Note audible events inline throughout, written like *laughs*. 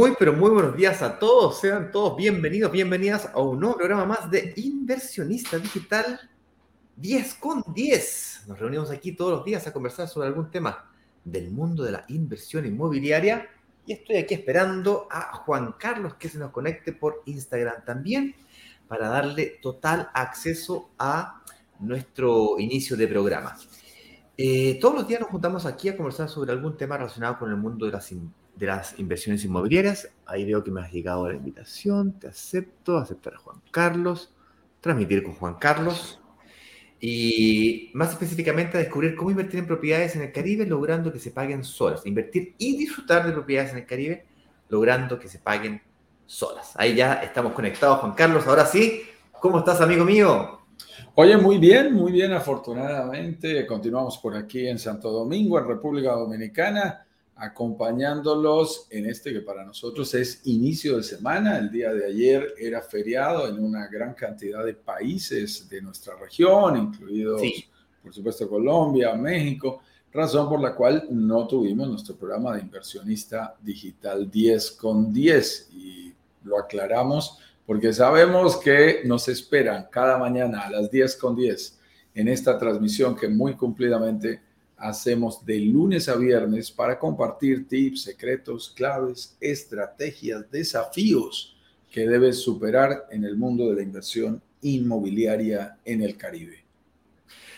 Muy, pero muy buenos días a todos. Sean todos bienvenidos, bienvenidas a un nuevo programa más de Inversionista Digital 10 con 10. Nos reunimos aquí todos los días a conversar sobre algún tema del mundo de la inversión inmobiliaria. Y estoy aquí esperando a Juan Carlos que se nos conecte por Instagram también para darle total acceso a nuestro inicio de programa. Eh, todos los días nos juntamos aquí a conversar sobre algún tema relacionado con el mundo de las inversiones de las inversiones inmobiliarias. Ahí veo que me has llegado la invitación, te acepto, aceptar a Juan Carlos, transmitir con Juan Carlos y más específicamente a descubrir cómo invertir en propiedades en el Caribe logrando que se paguen solas. Invertir y disfrutar de propiedades en el Caribe logrando que se paguen solas. Ahí ya estamos conectados, Juan Carlos. Ahora sí, ¿cómo estás, amigo mío? Oye, muy bien, muy bien, afortunadamente. Continuamos por aquí en Santo Domingo, en República Dominicana acompañándolos en este que para nosotros es inicio de semana. El día de ayer era feriado en una gran cantidad de países de nuestra región, incluidos, por supuesto, Colombia, México, razón por la cual no tuvimos nuestro programa de inversionista digital 10 con 10 y lo aclaramos porque sabemos que nos esperan cada mañana a las 10 con 10 en esta transmisión que muy cumplidamente hacemos de lunes a viernes para compartir tips, secretos, claves, estrategias, desafíos que debes superar en el mundo de la inversión inmobiliaria en el Caribe.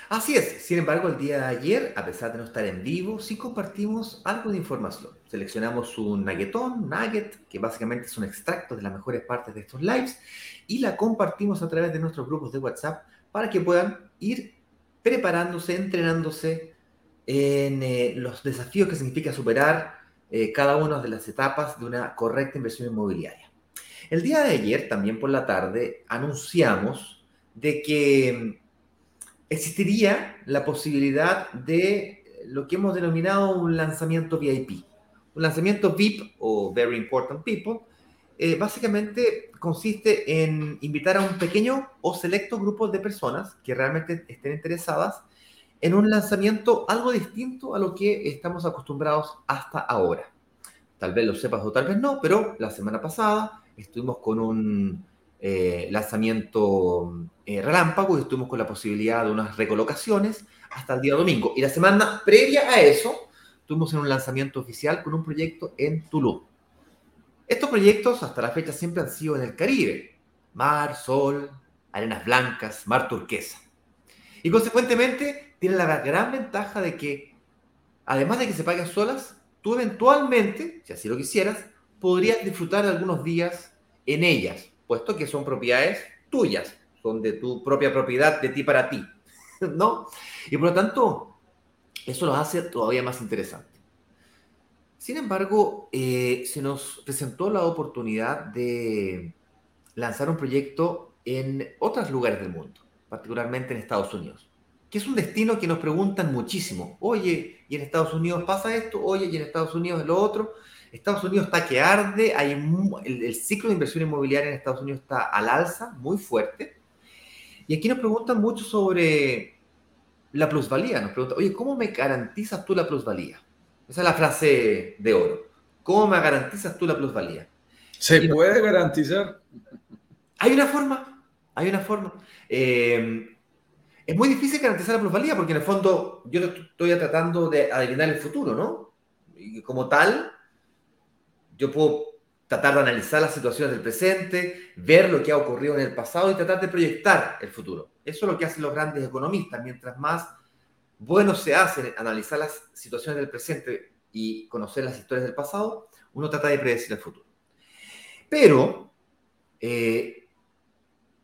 Así es, sin embargo, el día de ayer, a pesar de no estar en vivo, sí compartimos algo de información. Seleccionamos un nuggetón, nugget, que básicamente es un extracto de las mejores partes de estos lives, y la compartimos a través de nuestros grupos de WhatsApp para que puedan ir preparándose, entrenándose en eh, los desafíos que significa superar eh, cada una de las etapas de una correcta inversión inmobiliaria. El día de ayer, también por la tarde, anunciamos de que mm, existiría la posibilidad de lo que hemos denominado un lanzamiento VIP. Un lanzamiento VIP o Very Important People eh, básicamente consiste en invitar a un pequeño o selecto grupo de personas que realmente estén interesadas en un lanzamiento algo distinto a lo que estamos acostumbrados hasta ahora. Tal vez lo sepas o tal vez no, pero la semana pasada estuvimos con un eh, lanzamiento eh, relámpago y estuvimos con la posibilidad de unas recolocaciones hasta el día domingo. Y la semana previa a eso, estuvimos en un lanzamiento oficial con un proyecto en Tulum. Estos proyectos hasta la fecha siempre han sido en el Caribe. Mar, sol, arenas blancas, mar turquesa. Y consecuentemente tiene la gran ventaja de que, además de que se paguen solas, tú eventualmente, si así lo quisieras, podrías disfrutar de algunos días en ellas, puesto que son propiedades tuyas, son de tu propia propiedad, de ti para ti, *laughs* ¿no? Y por lo tanto, eso los hace todavía más interesante. Sin embargo, eh, se nos presentó la oportunidad de lanzar un proyecto en otros lugares del mundo, particularmente en Estados Unidos que es un destino que nos preguntan muchísimo. Oye, ¿y en Estados Unidos pasa esto? Oye, ¿y en Estados Unidos es lo otro? Estados Unidos está que arde, hay el, ciclo de inversión inmobiliaria en Estados Unidos está al alza, muy fuerte. Y aquí nos preguntan mucho sobre la plusvalía. Nos preguntan, oye, ¿cómo me garantizas tú la plusvalía? Esa es la frase de oro. ¿Cómo me garantizas tú la plusvalía? ¿Se puede garantizar? Hay una forma, hay una forma. Eh, es muy difícil garantizar la plusvalía porque en el fondo yo estoy tratando de adivinar el futuro, ¿no? Y como tal, yo puedo tratar de analizar las situaciones del presente, ver lo que ha ocurrido en el pasado y tratar de proyectar el futuro. Eso es lo que hacen los grandes economistas. Mientras más bueno se hace analizar las situaciones del presente y conocer las historias del pasado, uno trata de predecir el futuro. Pero eh,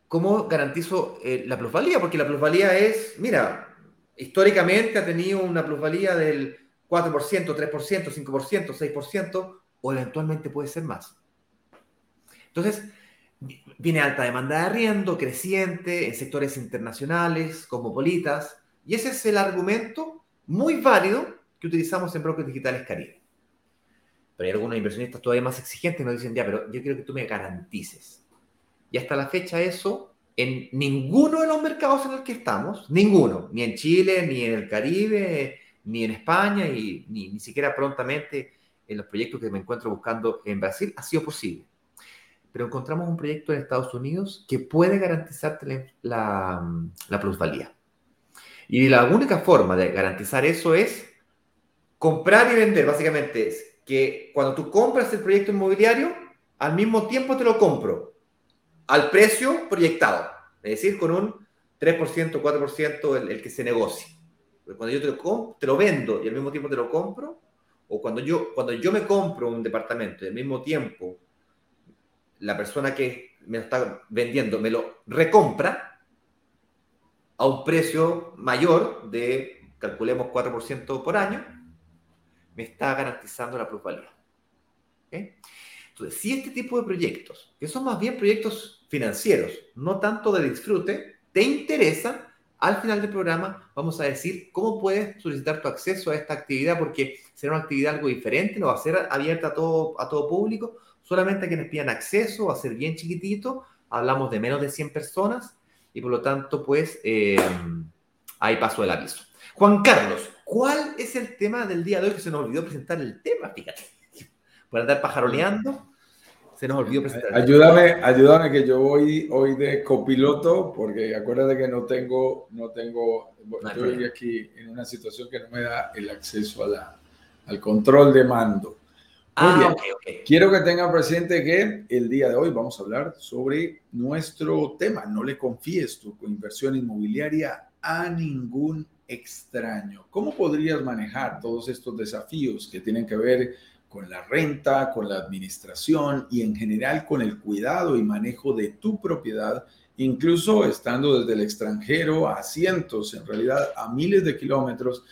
¿cómo garantizo eh, la plusvalía? Porque la plusvalía es, mira, históricamente ha tenido una plusvalía del 4%, 3%, 5%, 6%, o eventualmente puede ser más. Entonces, viene alta demanda de arriendo, creciente, en sectores internacionales, cosmopolitas, y ese es el argumento muy válido que utilizamos en Brokers Digitales Caribe. Pero hay algunos inversionistas todavía más exigentes que nos dicen, ya, pero yo quiero que tú me garantices y hasta la fecha eso, en ninguno de los mercados en los que estamos, ninguno, ni en Chile, ni en el Caribe, ni en España, y ni, ni siquiera prontamente en los proyectos que me encuentro buscando en Brasil ha sido posible. Pero encontramos un proyecto en Estados Unidos que puede garantizarte la, la plusvalía. Y la única forma de garantizar eso es comprar y vender. Básicamente es que cuando tú compras el proyecto inmobiliario, al mismo tiempo te lo compro al precio proyectado, es decir, con un 3%, 4% el, el que se negocie. Cuando yo te lo, te lo vendo y al mismo tiempo te lo compro, o cuando yo, cuando yo me compro un departamento y al mismo tiempo la persona que me lo está vendiendo me lo recompra a un precio mayor de, calculemos, 4% por año, me está garantizando la plusvalía. Entonces, si este tipo de proyectos, que son más bien proyectos financieros, no tanto de disfrute, te interesan, al final del programa vamos a decir cómo puedes solicitar tu acceso a esta actividad, porque será una actividad algo diferente, no va a ser abierta a todo, a todo público, solamente a quienes pidan acceso, va a ser bien chiquitito, hablamos de menos de 100 personas y por lo tanto, pues, eh, ahí paso el aviso. Juan Carlos, ¿cuál es el tema del día de hoy que se nos olvidó presentar el tema? Fíjate, por andar pajaroneando se nos olvidó presentar. Ayúdame, ayúdame que yo voy hoy de copiloto, porque acuérdate que no tengo, no tengo, estoy aquí en una situación que no me da el acceso a la, al control de mando. Muy ah, bien. Quiero que tengan presente que el día de hoy vamos a hablar sobre nuestro tema. No le confíes tu inversión inmobiliaria a ningún extraño. ¿Cómo podrías manejar todos estos desafíos que tienen que ver con la renta, con la administración y en general con el cuidado y manejo de tu propiedad, incluso estando desde el extranjero a cientos, en realidad a miles de kilómetros,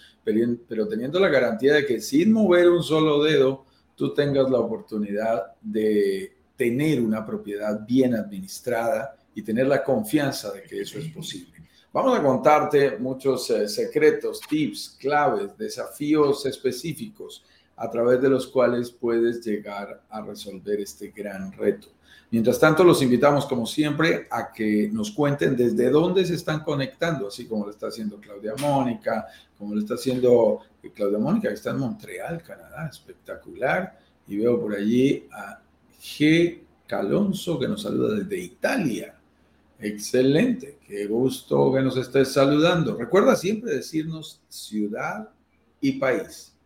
pero, teniendo la garantía de que sin mover un solo dedo, tú tengas la oportunidad de tener una propiedad bien administrada y tener la confianza de que eso es posible. Vamos a contarte muchos eh, secretos, tips, claves, desafíos específicos a través de los cuales puedes llegar a resolver este gran reto. Mientras tanto, los invitamos, como siempre, a que nos cuenten desde dónde se están conectando, así como lo está haciendo Claudia Mónica, como lo está haciendo eh, Claudia Mónica, que está en Montreal, Canadá, espectacular. Y veo por allí a G. Calonso, que nos saluda desde Italia. Excelente, qué gusto que nos estés saludando. Recuerda siempre decirnos ciudad y país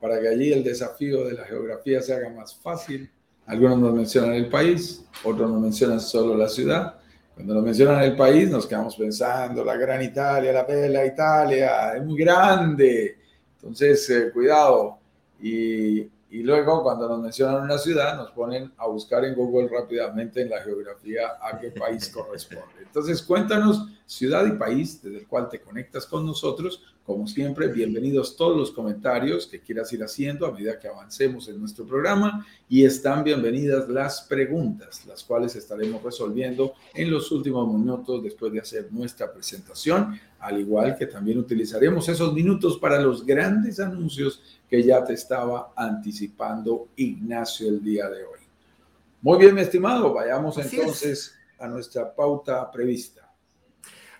para que allí el desafío de la geografía se haga más fácil. Algunos nos mencionan el país, otros nos mencionan solo la ciudad. Cuando nos mencionan el país, nos quedamos pensando, la gran Italia, la bella Italia, es muy grande. Entonces, eh, cuidado. Y, y luego, cuando nos mencionan una ciudad, nos ponen a buscar en Google rápidamente en la geografía a qué país corresponde. Entonces, cuéntanos ciudad y país desde el cual te conectas con nosotros como siempre, bienvenidos todos los comentarios que quieras ir haciendo a medida que avancemos en nuestro programa y están bienvenidas las preguntas, las cuales estaremos resolviendo en los últimos minutos después de hacer nuestra presentación, al igual que también utilizaremos esos minutos para los grandes anuncios que ya te estaba anticipando Ignacio el día de hoy. Muy bien, mi estimado, vayamos entonces a nuestra pauta prevista.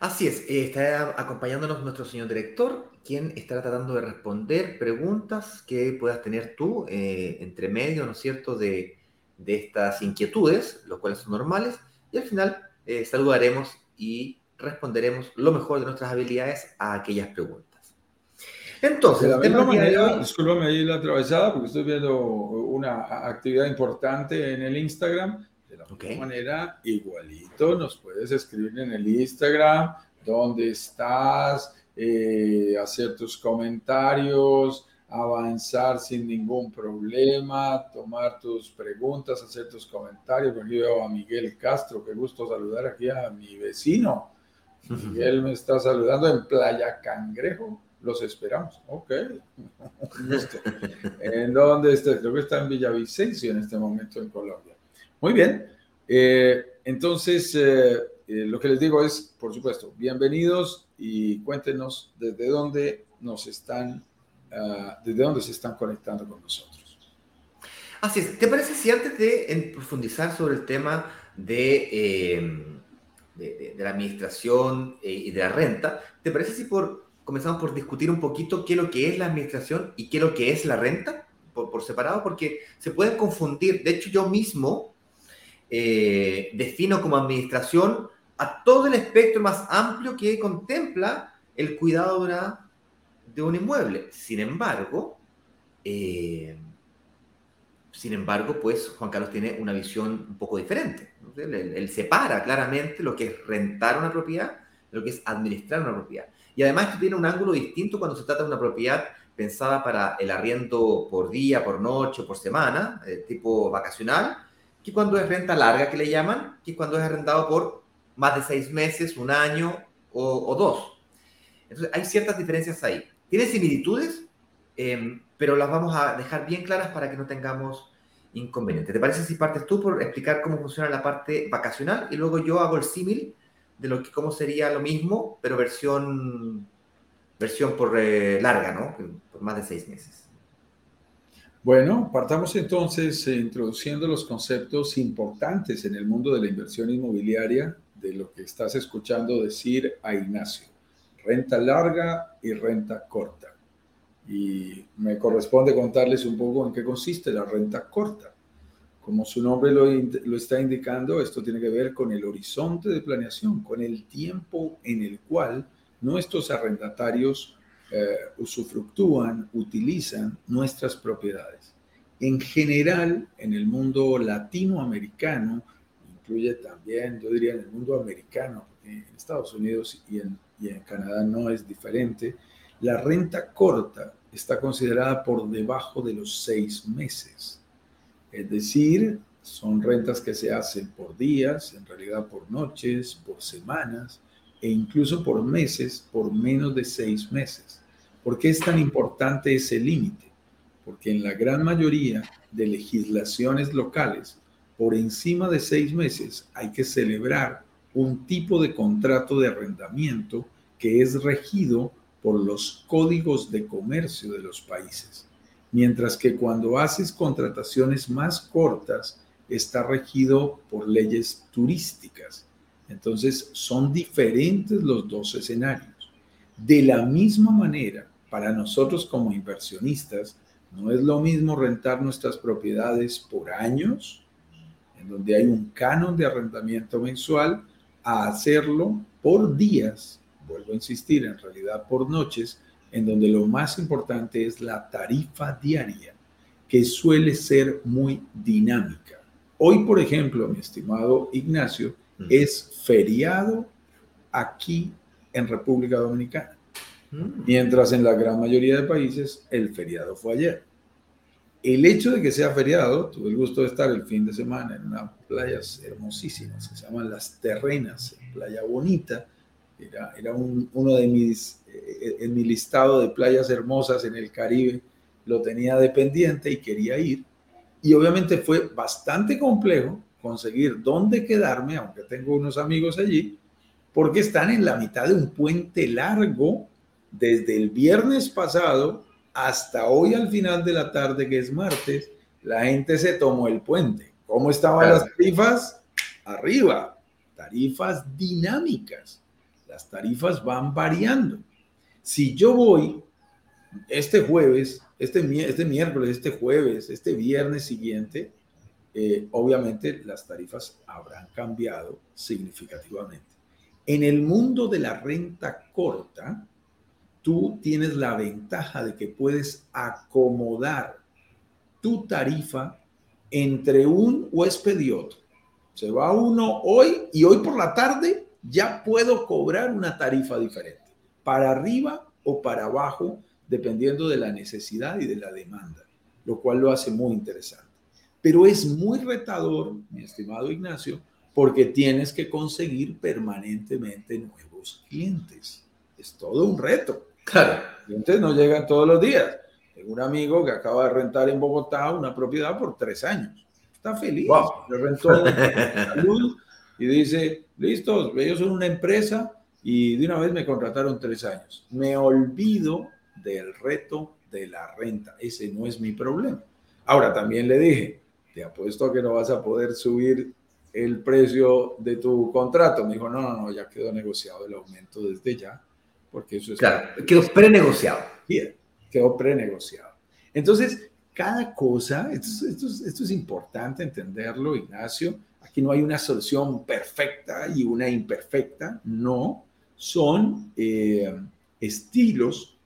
Así es, eh, está acompañándonos nuestro señor director, quien estará tratando de responder preguntas que puedas tener tú eh, entre medio, ¿no es cierto?, de, estas inquietudes, los cuales son normales, y al final eh, saludaremos y responderemos lo mejor de nuestras habilidades a aquellas preguntas. Entonces, de la misma manera, discúlpame ahí la atravesada, porque estoy viendo una actividad importante en el Instagram de manera, igualito nos puedes escribir en el Instagram dónde estás, eh, hacer tus comentarios, avanzar sin ningún problema, tomar tus preguntas, hacer tus comentarios. Aquí veo a Miguel Castro, qué gusto saludar aquí a mi vecino. Miguel me está saludando en Playa Cangrejo. Los esperamos. Ok. *laughs* ¿En dónde está? Creo que está en Villavicencio en este momento en Colombia. Muy bien. Eh, entonces, eh, eh, lo que les digo es, por supuesto, bienvenidos y cuéntenos desde dónde nos están, ah, desde dónde se están conectando con nosotros. Así es. ¿Te parece si antes de profundizar sobre el tema de, de, la administración y de la renta, ¿te parece si por, comenzamos por discutir un poquito qué es lo que es la administración y qué es lo que es la renta? por, separado porque se pueden confundir. De hecho, yo mismo eh, defino como administración a todo el espectro más amplio que contempla el cuidado de, un inmueble. Sin embargo, eh, sin embargo, pues Juan Carlos tiene una visión un poco diferente. Él, separa claramente lo que es rentar una propiedad de lo que es administrar una propiedad. Y además tiene un ángulo distinto cuando se trata de una propiedad pensada para el arriendo por día, por noche, por semana, eh, tipo vacacional, que cuando es renta larga, que le llaman, que cuando es arrendado por más de seis meses, un año o, dos. Entonces, hay ciertas diferencias ahí. Tiene similitudes, em, pero las vamos a dejar bien claras para que no tengamos inconvenientes. ¿Te parece si partes tú por explicar cómo funciona la parte vacacional y luego yo hago el símil de lo que cómo sería lo mismo, pero versión versión por eh, larga, ¿no? Por más de seis meses. Bueno, partamos entonces eh, introduciendo los conceptos importantes en el mundo de la inversión inmobiliaria de lo que estás escuchando decir a Ignacio. Renta larga y renta corta y me corresponde contarles un poco en qué consiste la renta corta. Como su nombre lo, lo, está indicando, esto tiene que ver con el horizonte de planeación, con el tiempo en el cual nuestros arrendatarios eh, usufructúan, utilizan nuestras propiedades. En general, en el mundo latinoamericano, incluye también, yo diría, en el mundo americano, en Estados Unidos y y en Canadá no es diferente, la renta corta está considerada por debajo de los seis meses. Es decir, son rentas que se hacen por días, en realidad por noches, por semanas e incluso por meses, por menos de seis meses. ¿Por qué es tan importante ese límite? Porque en la gran mayoría de legislaciones locales, por encima de seis meses hay que celebrar un tipo de contrato de arrendamiento que es regido por los códigos de comercio de los países, mientras que cuando haces contrataciones más cortas está regido por leyes turísticas. Entonces son diferentes los dos escenarios. De la misma manera, para nosotros como inversionistas, no es lo mismo rentar nuestras propiedades por años, en donde hay un canon de arrendamiento mensual, a hacerlo por días vuelvo a insistir, en realidad por noches, en donde lo más importante es la tarifa diaria, que suele ser muy dinámica. Hoy, por ejemplo, mi estimado Ignacio, mm. es feriado aquí en República Dominicana, mm. mientras en la gran mayoría de países el feriado fue ayer. El hecho de que sea feriado, tuve el gusto de estar el fin de semana en unas playas hermosísimas que se llaman Las Terrenas, Playa Bonita, era, era uno de mis, eh, en mi listado de playas hermosas en el Caribe, lo tenía dependiente y quería ir. Y obviamente fue bastante complejo conseguir dónde quedarme, aunque tengo unos amigos allí, porque están en la mitad de un puente largo desde el viernes pasado hasta hoy al final de la tarde, que es martes, la gente se tomó el puente. ¿Cómo estaban las tarifas? Arriba, tarifas dinámicas las tarifas van variando. Si yo voy este jueves, este, este miércoles, este jueves, este viernes siguiente, eh, obviamente las tarifas habrán cambiado significativamente. En el mundo de la renta corta, tú tienes la ventaja de que puedes acomodar tu tarifa entre un huésped y otro. Se va uno hoy y hoy por la tarde ya puedo cobrar una tarifa diferente, para arriba o para abajo, dependiendo de la necesidad y de la demanda, lo cual lo hace muy interesante. Pero es muy retador, mi estimado Ignacio, porque tienes que conseguir permanentemente nuevos clientes. Es todo un reto. Claro, clientes no llegan todos los días. Tengo un amigo que acaba de rentar en Bogotá una propiedad por tres años. Está feliz. Wow. Le rentó salud y dice, listo, ellos son una empresa y de una vez me contrataron tres años. Me olvido del reto de la renta. Ese no es mi problema. Ahora, también le dije, te apuesto a que no vas a poder subir el precio de tu contrato. Me dijo, no, no, no, ya quedó negociado el aumento desde ya, porque eso es... Claro, quedó prenegociado. Bien, quedó prenegociado. Entonces, cada cosa, esto, esto es importante entenderlo, Ignacio, aquí no hay una solución perfecta y una imperfecta, no, son eh, estilos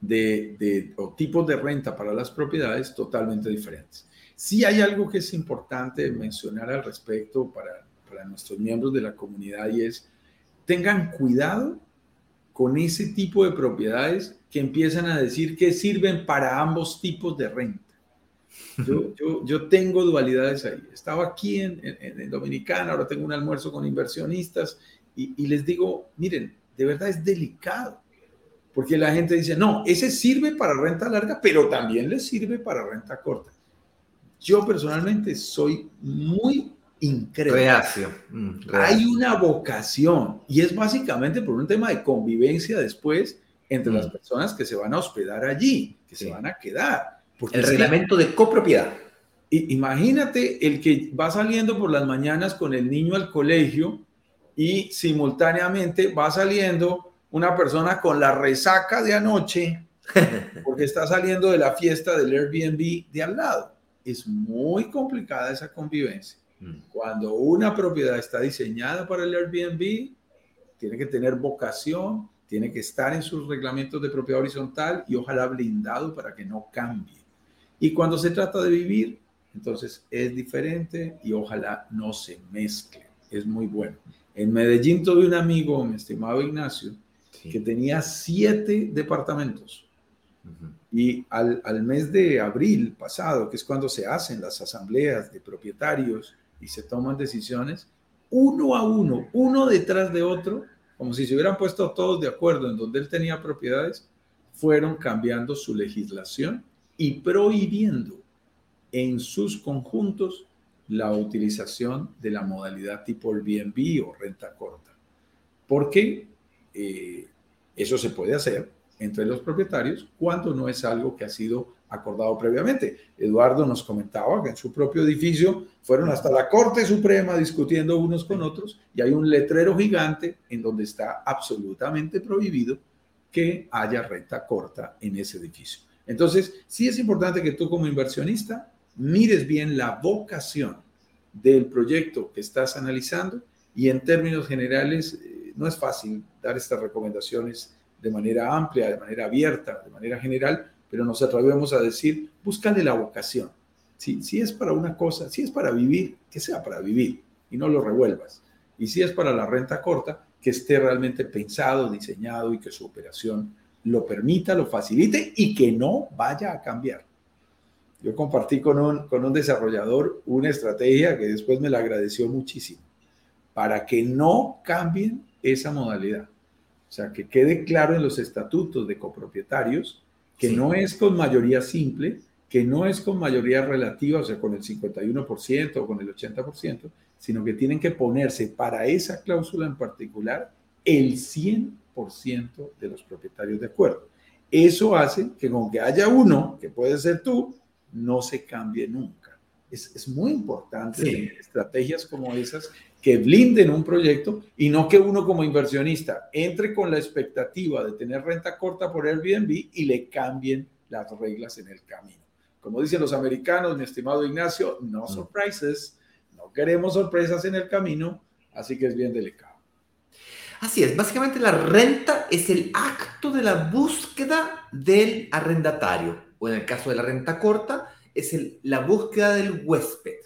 de, o tipos de renta para las propiedades totalmente diferentes. Sí hay algo que es importante mencionar al respecto para, para nuestros miembros de la comunidad y es, tengan cuidado con ese tipo de propiedades que empiezan a decir que sirven para ambos tipos de renta. Yo, *laughs* yo, yo tengo dualidades ahí. Estaba aquí en, en, en, Dominicana, ahora tengo un almuerzo con inversionistas y, y les digo, miren, de verdad es delicado porque la gente dice, no, ese sirve para renta larga, pero también le sirve para renta corta. Yo personalmente soy muy incrédulo. Mm, Hay una vocación y es básicamente por un tema de convivencia después entre las mm. personas que se van a hospedar allí, que se van a quedar. el reglamento de copropiedad. Imagínate el que va saliendo por las mañanas con el niño al colegio y simultáneamente va saliendo una persona con la resaca de anoche *laughs* porque está saliendo de la fiesta del Airbnb de al lado. Es muy complicada esa convivencia. Mm. Cuando una propiedad está diseñada para el Airbnb, tiene que tener vocación, tiene que estar en sus reglamentos de propiedad horizontal y ojalá blindado para que no cambie. Y cuando se trata de vivir, entonces es diferente y ojalá no se mezcle. Es muy bueno. En Medellín tuve un amigo, mi estimado Ignacio, que tenía siete departamentos. Y al, mes de abril pasado, que es cuando se hacen las asambleas de propietarios y se toman decisiones, uno a uno, uno detrás de otro, como si se hubieran puesto todos de acuerdo en donde él tenía propiedades, fueron cambiando su legislación y prohibiendo en sus conjuntos la utilización de la modalidad tipo Airbnb o renta corta. ¿Por qué? Eh, eso se puede hacer entre los propietarios cuando no es algo que ha sido acordado previamente. Eduardo nos comentaba que en su propio edificio fueron hasta la Corte Suprema discutiendo unos con otros y hay un letrero gigante en donde está absolutamente prohibido que haya renta corta en ese edificio. Entonces, sí es importante que tú como inversionista mires bien la vocación del proyecto que estás analizando y en términos generales no es fácil dar estas recomendaciones de manera amplia, de manera abierta, de manera general, pero nos atrevemos a decir, búscale la vocación. Si, si es para una cosa, si es para vivir, que sea para vivir y no lo revuelvas. Y si es para la renta corta, que esté realmente pensado, diseñado y que su operación lo permita, lo facilite y que no vaya a cambiar. Yo compartí con un, con un desarrollador una estrategia que después me la agradeció muchísimo, para que no cambien esa modalidad. O sea, que quede claro en los estatutos de copropietarios que no es con mayoría simple, que no es con mayoría relativa, o sea, con el 51% o con el 80%, sino que tienen que ponerse para esa cláusula en particular el 100% de los propietarios de acuerdo. Eso hace que con que haya uno, que puede ser tú, no se cambie nunca. Es, es muy importante estrategias como esas que blinden un proyecto y no que uno como inversionista entre con la expectativa de tener renta corta por Airbnb y le cambien las reglas en el camino. Como dicen los americanos, mi estimado Ignacio, no mm. surprises, no queremos sorpresas en el camino, así que es bien delicado. Así es, básicamente la renta es el acto de la búsqueda del arrendatario, o en el caso de la renta corta, es la búsqueda del huésped.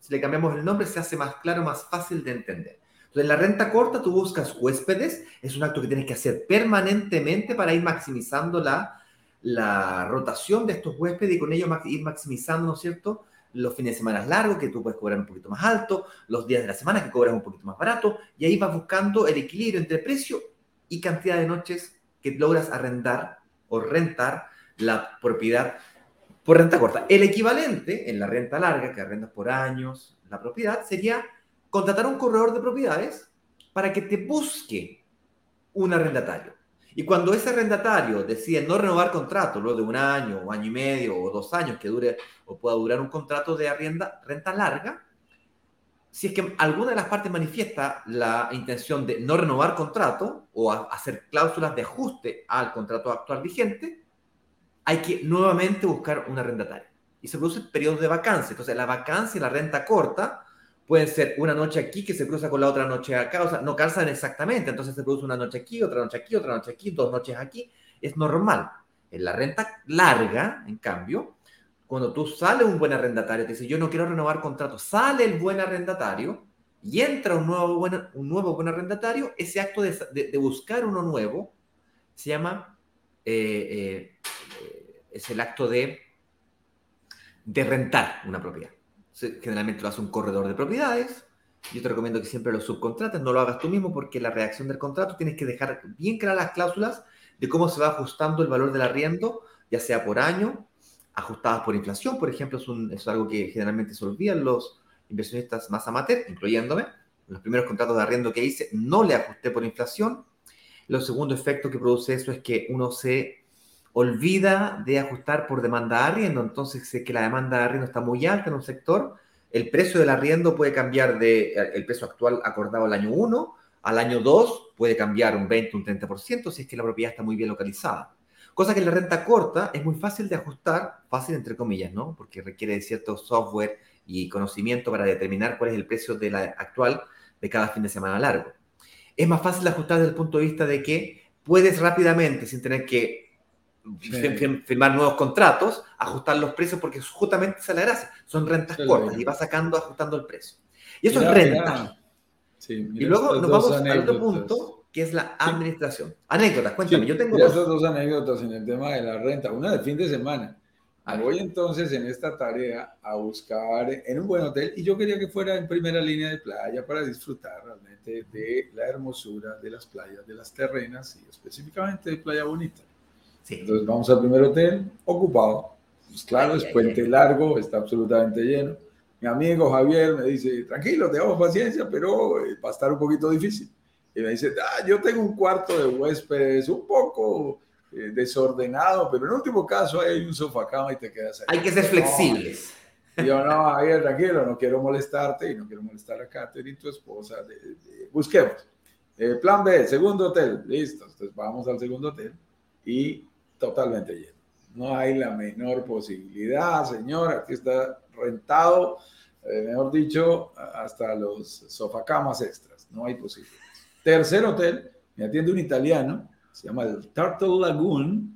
Si le cambiamos el nombre, se hace más claro, más fácil de entender. Entonces, en la renta corta tú buscas huéspedes, es un acto que tienes que hacer permanentemente para ir maximizando la, la rotación de estos huéspedes y con ello ir maximizando, ¿no es cierto?, los fines de semana largos, que tú puedes cobrar un poquito más alto, los días de la semana, que cobras un poquito más barato, y ahí vas buscando el equilibrio entre precio y cantidad de noches que logras arrendar o rentar la propiedad por renta corta. El equivalente en la renta larga, que arrendas por años la propiedad, sería contratar a un corredor de propiedades para que te busque un arrendatario. Y cuando ese arrendatario decide no renovar contrato, luego de un año, o año y medio, o dos años que dure o pueda durar un contrato de arrienda, renta larga, si es que alguna de las partes manifiesta la intención de no renovar contrato o hacer cláusulas de ajuste al contrato actual vigente, hay que nuevamente buscar un arrendatario. Y se producen periodos de vacancia. Entonces, la vacancia y la renta corta pueden ser una noche aquí que se cruza con la otra noche acá, o sea, no calzan exactamente. Entonces, se produce una noche aquí, otra noche aquí, otra noche aquí, dos noches aquí. Es normal. En la renta larga, en cambio, cuando tú sales un buen arrendatario, te dice, yo no quiero renovar contrato, sale el buen arrendatario y entra un nuevo buen, un nuevo buen arrendatario, ese acto de, de, buscar uno nuevo se llama, eh, eh, es el acto de, de rentar una propiedad. Generalmente lo hace un corredor de propiedades. Yo te recomiendo que siempre lo subcontrates, no lo hagas tú mismo porque la redacción del contrato tienes que dejar bien claras las cláusulas de cómo se va ajustando el valor del arriendo, ya sea por año, ajustadas por inflación, por ejemplo, es, un, es algo que generalmente se olvidan los inversionistas más amateur, incluyéndome. Los primeros contratos de arriendo que hice no le ajusté por inflación. Lo segundo efecto que produce eso es que uno se olvida de ajustar por demanda de arriendo. Entonces, si es que la demanda de arriendo está muy alta en un sector, el precio del arriendo puede cambiar de el precio actual acordado al año 1 al año 2, puede cambiar un 20, un 30% si es que la propiedad está muy bien localizada. Cosa que la renta corta es muy fácil de ajustar, fácil entre comillas, ¿no? Porque requiere de cierto software y conocimiento para determinar cuál es el precio de la actual de cada fin de semana largo. Es más fácil de ajustar desde el punto de vista de que puedes rápidamente, sin tener que firmar nuevos contratos, ajustar los precios porque justamente esa es la gracia. Son rentas cortas y vas sacando, ajustando el precio. Y eso es renta. y luego nos vamos al otro punto que es la administración. Anécdotas, cuéntame, yo tengo dos. dos anécdotas en el tema de la renta, una de fin de semana. Voy entonces en esta tarea a buscar en un buen hotel y yo quería que fuera en primera línea de playa para disfrutar realmente de la hermosura de las playas, de las terrenas y específicamente de Playa Bonita. Sí. Entonces vamos al primer hotel, ocupado. Pues claro, es puente largo, está absolutamente lleno. Mi amigo Javier me dice, tranquilo, te damos paciencia, pero eh, va a estar un poquito difícil y me dice, ah, yo tengo un cuarto de huéspedes un poco eh, desordenado, pero en último caso hay un sofá cama y te quedas ahí. Hay que ser flexibles. Y yo, no, Javier, tranquilo, no quiero molestarte y no quiero molestar a Katherine, y tu esposa. busquemos. Eh, plan B, segundo hotel, listo. Entonces vamos al segundo hotel y totalmente lleno. No hay la menor posibilidad, señor, aquí está rentado, eh, mejor dicho, hasta los sofacamas extras. No hay posibilidad. Tercer hotel, me atiende un italiano, se llama el Turtle Lagoon,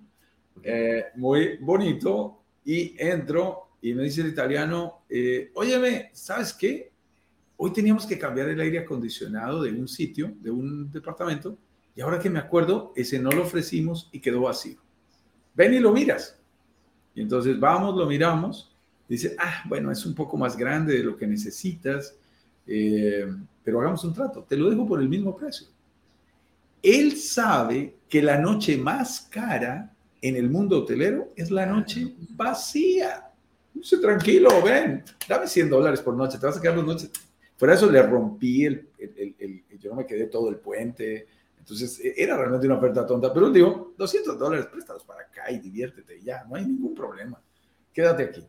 eh, muy bonito, y entro y me dice el italiano, eh, óyeme, ¿sabes qué? Hoy teníamos que cambiar el aire acondicionado de un sitio, de un departamento, y ahora que me acuerdo, ese no lo ofrecimos y quedó vacío. Ven y lo miras. Y entonces vamos, lo miramos, dice, ah, bueno, es un poco más grande de lo que necesitas, eh, pero hagamos un trato, te lo dejo por el mismo precio. Él sabe que la noche más cara en el mundo hotelero es la noche vacía. Dice, tranquilo, ven, dame 100 dólares por noche, te vas a quedar dos noches. Por eso le rompí el, el, el, yo no me quedé todo el puente. Entonces e, era realmente una oferta tonta, pero digo, 200 dólares, préstalos para acá y diviértete, ya, no hay ningún problema. Quédate aquí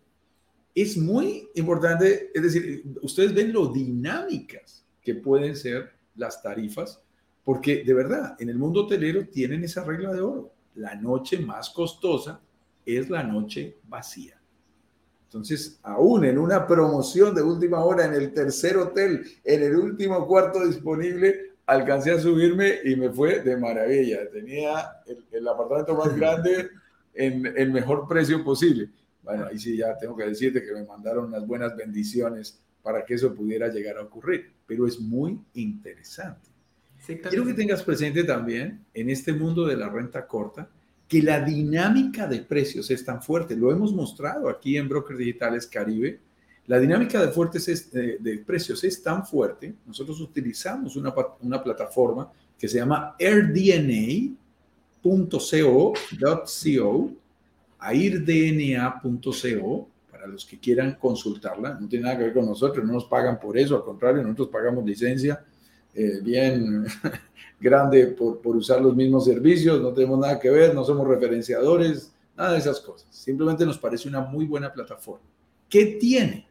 es muy importante, es decir, ustedes ven lo dinámicas que pueden ser las tarifas, porque de verdad, en el mundo hotelero tienen esa regla de oro. La noche más costosa es la noche vacía. Entonces, aún en una promoción de última hora en el tercer hotel, en el último cuarto disponible, alcancé a subirme y me fue de maravilla. Tenía el, apartamento más *laughs* grande en el mejor precio posible. Bueno, ahí sí ya tengo que decirte que me mandaron unas buenas bendiciones para que eso pudiera llegar a ocurrir, pero es muy interesante. Quiero que tengas presente también en este mundo de la renta corta que la dinámica de precios es tan fuerte. Lo hemos mostrado aquí en Brokers Digitales Caribe. La dinámica de, fuertes de, precios es tan fuerte. Nosotros utilizamos una, una plataforma que se llama airdna.co.co airdna.co para los que quieran consultarla. No tiene nada que ver con nosotros, no nos pagan por eso, al contrario, nosotros pagamos licencia eh, bien *laughs* grande por, por usar los mismos servicios, no tenemos nada que ver, no somos referenciadores, nada de esas cosas. Simplemente nos parece una muy buena plataforma. ¿Qué tiene?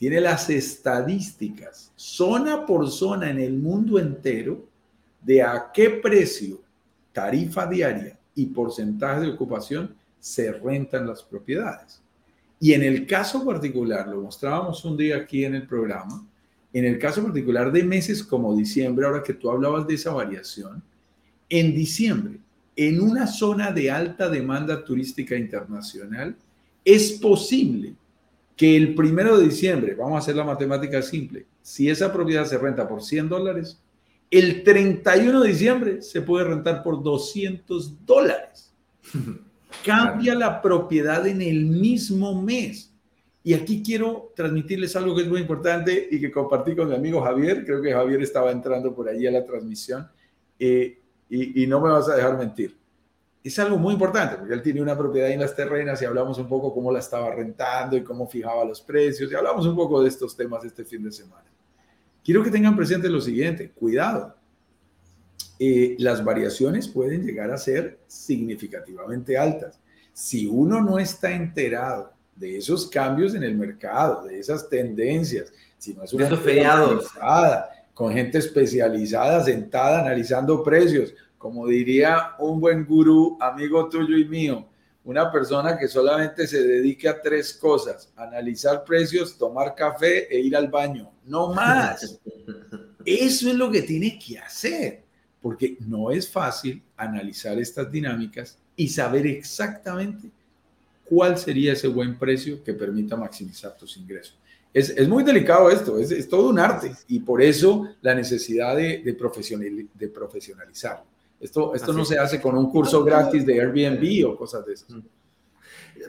Tiene las estadísticas, zona por zona en el mundo entero, de a qué precio, tarifa diaria y porcentaje de ocupación se rentan las propiedades. Y en el caso particular, lo mostrábamos un día aquí en el programa, en el caso particular de meses como diciembre, ahora que tú hablabas de esa variación, en diciembre, en una zona de alta demanda turística internacional, es posible que el primero de diciembre, vamos a hacer la matemática simple, si esa propiedad se renta por 100 dólares, el 31 de diciembre se puede rentar por 200 dólares. *laughs* Cambia la propiedad en el mismo mes. Y aquí quiero transmitirles algo que es muy importante y que compartí con mi amigo Javier. Creo que Javier estaba entrando por allí a la transmisión. Eh, y, y, no me vas a dejar mentir. Es algo muy importante porque él tiene una propiedad en las terrenas y hablamos un poco cómo la estaba rentando y cómo fijaba los precios y hablamos un poco de estos temas este fin de semana. Quiero que tengan presente lo siguiente, cuidado. Eh, las variaciones pueden llegar a ser significativamente altas. Si uno no está enterado de esos cambios en el mercado, de esas tendencias, si no es una con gente especializada, sentada, analizando precios, como diría un buen gurú, amigo tuyo y mío, una persona que solamente se dedique a tres cosas, analizar precios, tomar café e ir al baño, no más. *laughs* Eso es lo que tiene que hacer porque no es fácil analizar estas dinámicas y saber exactamente cuál sería ese buen precio que permita maximizar tus ingresos. Es, es muy delicado esto, es, es, todo un arte y por eso la necesidad de, de, profesional, de profesionalizarlo. Esto, esto no se hace con un curso gratis de Airbnb o cosas de esas.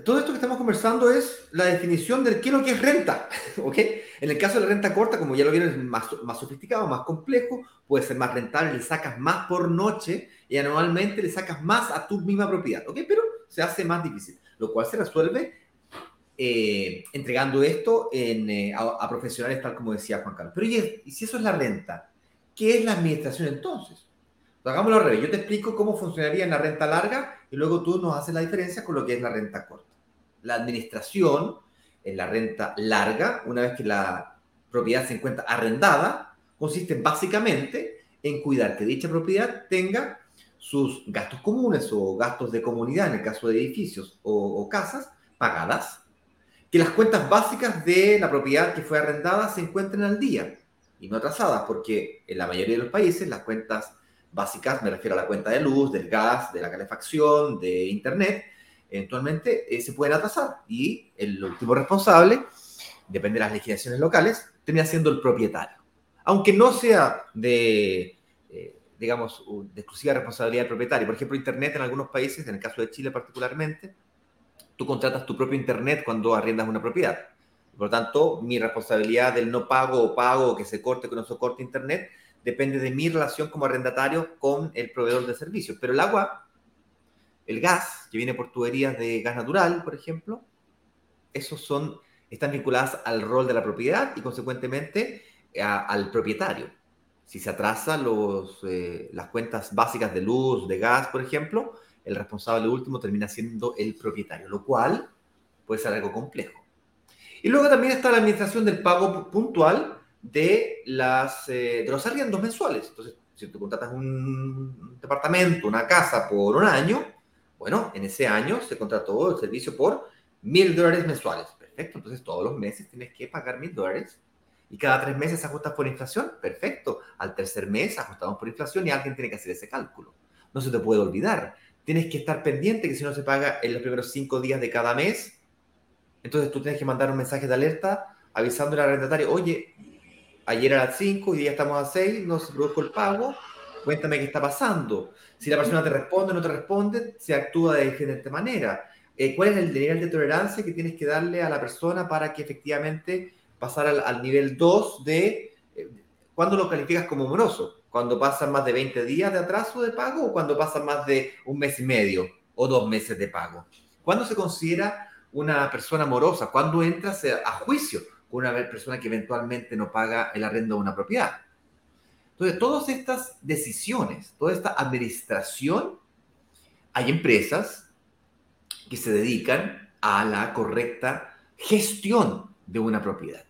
Todo esto que estamos conversando es la definición de qué es lo que es renta. *laughs* ¿ok? En el caso de la renta corta, como ya lo vieron, es más, más sofisticado, más complejo, puede ser más rentable, le sacas más por noche y anualmente le sacas más a tu misma propiedad, ¿ok? Pero se hace más difícil, lo cual se resuelve eh, entregando esto en, eh, a, profesionales, tal como decía Juan Carlos. Pero ¿y, y si eso es la renta? ¿Qué es la administración entonces? Hagámoslo al revés. Yo te explico cómo funcionaría en la renta larga y luego tú nos haces la diferencia con lo que es la renta corta. La administración en la renta larga, una vez que la propiedad se encuentra arrendada, consiste básicamente en cuidar que dicha propiedad tenga sus gastos comunes o gastos de comunidad, en el caso de edificios o, o casas, pagadas, que las cuentas básicas de la propiedad que fue arrendada se encuentren al día y no atrasadas, porque en la mayoría de los países las cuentas básicas, me refiero a la cuenta de luz, del gas, de la calefacción, de internet, eventualmente eh, se pueden atrasar y el último responsable, depende de las legislaciones locales, termina siendo el propietario. Aunque no sea de, eh, digamos, de exclusiva responsabilidad del propietario. Por ejemplo, internet en algunos países, en el caso de Chile particularmente, tú contratas tu propio internet cuando arriendas una propiedad. Por lo tanto, mi responsabilidad del no pago o pago que se corte, que no se corte internet, depende de mi relación como arrendatario con el proveedor de servicios. Pero el agua, el gas, que viene por tuberías de gas natural, por ejemplo, esos son, están vinculadas al rol de la propiedad y consecuentemente al propietario. Si se atrasan eh, las cuentas básicas de luz, de gas, por ejemplo, el responsable último termina siendo el propietario, lo cual puede ser algo complejo. Y luego también está la administración del pago puntual, de, las, eh, de los arriendos mensuales. Entonces, si tú contratas un departamento, una casa por un año, bueno, en ese año se contrató el servicio por mil dólares mensuales. Perfecto, entonces todos los meses tienes que pagar mil dólares y cada tres meses ajustas por inflación. Perfecto, al tercer mes ajustamos por inflación y alguien tiene que hacer ese cálculo. No se te puede olvidar. Tienes que estar pendiente que si no se paga en los primeros cinco días de cada mes, entonces tú tienes que mandar un mensaje de alerta avisando al arrendatario, oye, ayer a las 5 y ya estamos a 6, no se produjo el pago, cuéntame qué está pasando. Si la persona te responde o no te responde, se actúa de diferente manera. Eh, ¿Cuál es el nivel de tolerancia que tienes que darle a la persona para que efectivamente pasar al, nivel 2 de... Eh, ¿Cuándo lo calificas como moroso? ¿Cuando pasan más de 20 días de atraso de pago o cuando pasan más de un mes y medio o dos meses de pago? ¿Cuándo se considera una persona morosa? ¿Cuándo entras a juicio? Una persona que eventualmente no paga el arrendo de una propiedad. Entonces, todas estas decisiones, toda esta administración, hay empresas que se dedican a la correcta gestión de una propiedad.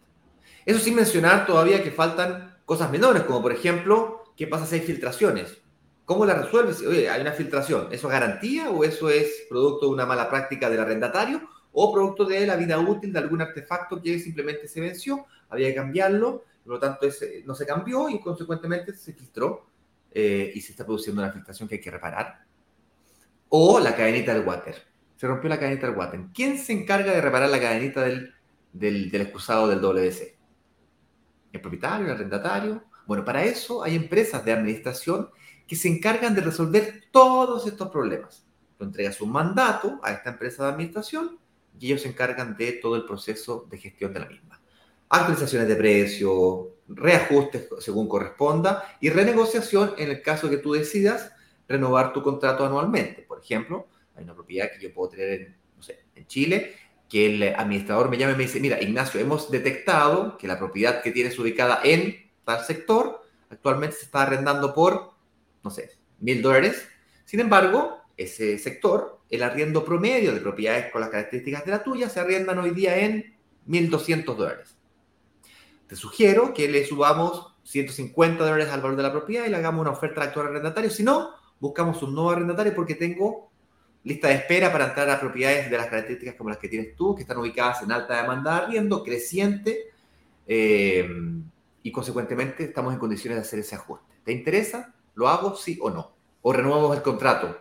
Eso sin mencionar todavía que faltan cosas menores, como por ejemplo, ¿qué pasa si hay filtraciones? ¿Cómo la resuelves? Oye, hay una filtración. ¿Eso es garantía o eso es producto de una mala práctica del arrendatario o producto de la vida útil de algún artefacto que simplemente se venció? Había que cambiarlo, por lo tanto no se cambió y consecuentemente se filtró eh, y se está produciendo una filtración que hay que reparar. O la cadenita del water. Se rompió la cadenita del water. ¿Quién se encarga de reparar la cadenita del, del, del excusado del WC? ¿El propietario, el arrendatario? Bueno, para eso hay empresas de administración que se encargan de resolver todos estos problemas. Tú entregas un mandato a esta empresa de administración y ellos se encargan de todo el proceso de gestión de la misma. Actualizaciones de precio, reajustes según corresponda y renegociación en el caso que tú decidas renovar tu contrato anualmente. Por ejemplo, hay una propiedad que yo puedo tener en, no sé, en Chile que el administrador me llama y me dice, mira, Ignacio, hemos detectado que la propiedad que tienes ubicada en tal sector actualmente se está arrendando por no sé, mil dólares. Sin embargo, ese sector, el arriendo promedio de propiedades con las características de la tuya, se arriendan hoy día en 1.200 dólares. Te sugiero que le subamos 150 dólares al valor de la propiedad y le hagamos una oferta al actual arrendatario. Si no, buscamos un nuevo arrendatario porque tengo lista de espera para entrar a propiedades de las características como las que tienes tú, que están ubicadas en alta demanda de arriendo, creciente, eh, y consecuentemente estamos en condiciones de hacer ese ajuste. ¿Te interesa? ¿Lo hago sí o no? ¿O renovamos el contrato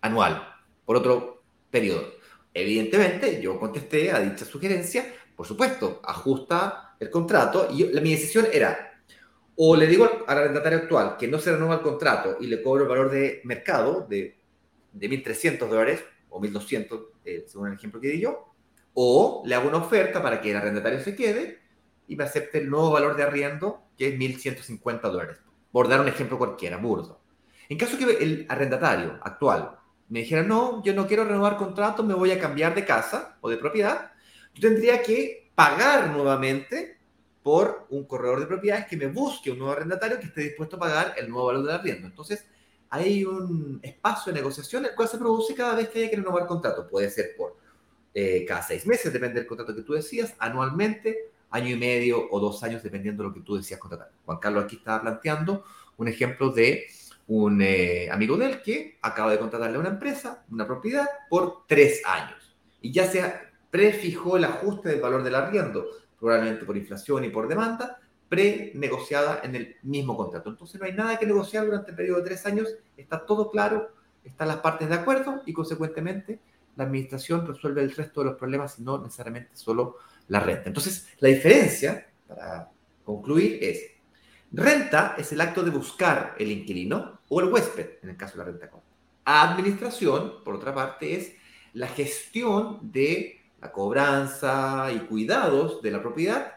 anual por otro periodo? Evidentemente, yo contesté a dicha sugerencia, por supuesto, ajusta el contrato y la mi decisión era o le digo al arrendatario actual que no se renueva el contrato y le cobro el valor de mercado de, de 1.300 dólares o 1.200, eh, según el ejemplo que di yo, o le hago una oferta para que el arrendatario se quede y me acepte el nuevo valor de arriendo, que es 1.150 dólares por dar un ejemplo cualquiera, burdo. En caso que el arrendatario actual me dijera, no, yo no quiero renovar contrato, me voy a cambiar de casa o de propiedad, yo tendría que pagar nuevamente por un corredor de propiedades que me busque un nuevo arrendatario que esté dispuesto a pagar el nuevo valor del arriendo. Entonces, hay un espacio de negociación el cual se produce cada vez que haya que renovar contrato. Puede ser por eh, cada seis meses, depende del contrato que tú decías, anualmente, año y medio o dos años, dependiendo de lo que tú decías contratar. Juan Carlos aquí estaba planteando un ejemplo de un eh, amigo de él que acaba de contratarle a una empresa, una propiedad, por tres años. Y ya se prefijó el ajuste del valor del arriendo, probablemente por inflación y por demanda, pre-negociada en el mismo contrato. Entonces no hay nada que negociar durante el periodo de tres años, está todo claro, están las partes de acuerdo y consecuentemente la administración resuelve el resto de los problemas y no necesariamente solo la renta. Entonces, la diferencia, para concluir, es renta es el acto de buscar el inquilino o el huésped, en el caso de la renta corta. Administración, por otra parte, es la gestión de la cobranza y cuidados de la propiedad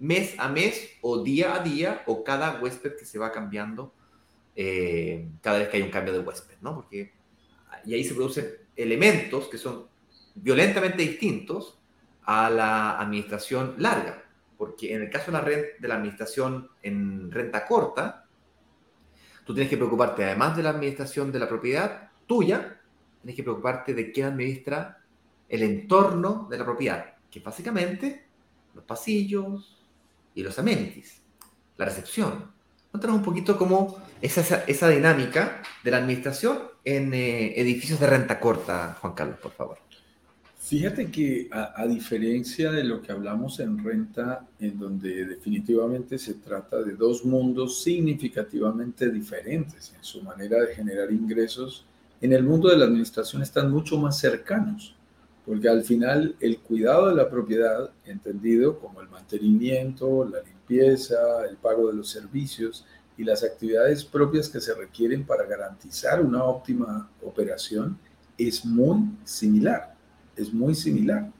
mes a mes o día a día o cada huésped que se va cambiando eh, cada vez que hay un cambio de huésped, ¿no? Porque y ahí se producen elementos que son violentamente distintos a la administración larga, porque en el caso de la, renta, de la administración en renta corta, tú tienes que preocuparte, además de la administración de la propiedad tuya, tienes que preocuparte de quién administra el entorno de la propiedad, que básicamente los pasillos y los amenities, la recepción. Cuéntanos un poquito cómo es esa, esa dinámica de la administración en eh, edificios de renta corta, Juan Carlos, por favor. Fíjate que a, diferencia de lo que hablamos en renta, en donde definitivamente se trata de dos mundos significativamente diferentes en su manera de generar ingresos, en el mundo de la administración están mucho más cercanos, porque al final el cuidado de la propiedad, entendido como el mantenimiento, la limpieza, el pago de los servicios y las actividades propias que se requieren para garantizar una óptima operación, es muy similar es muy similar.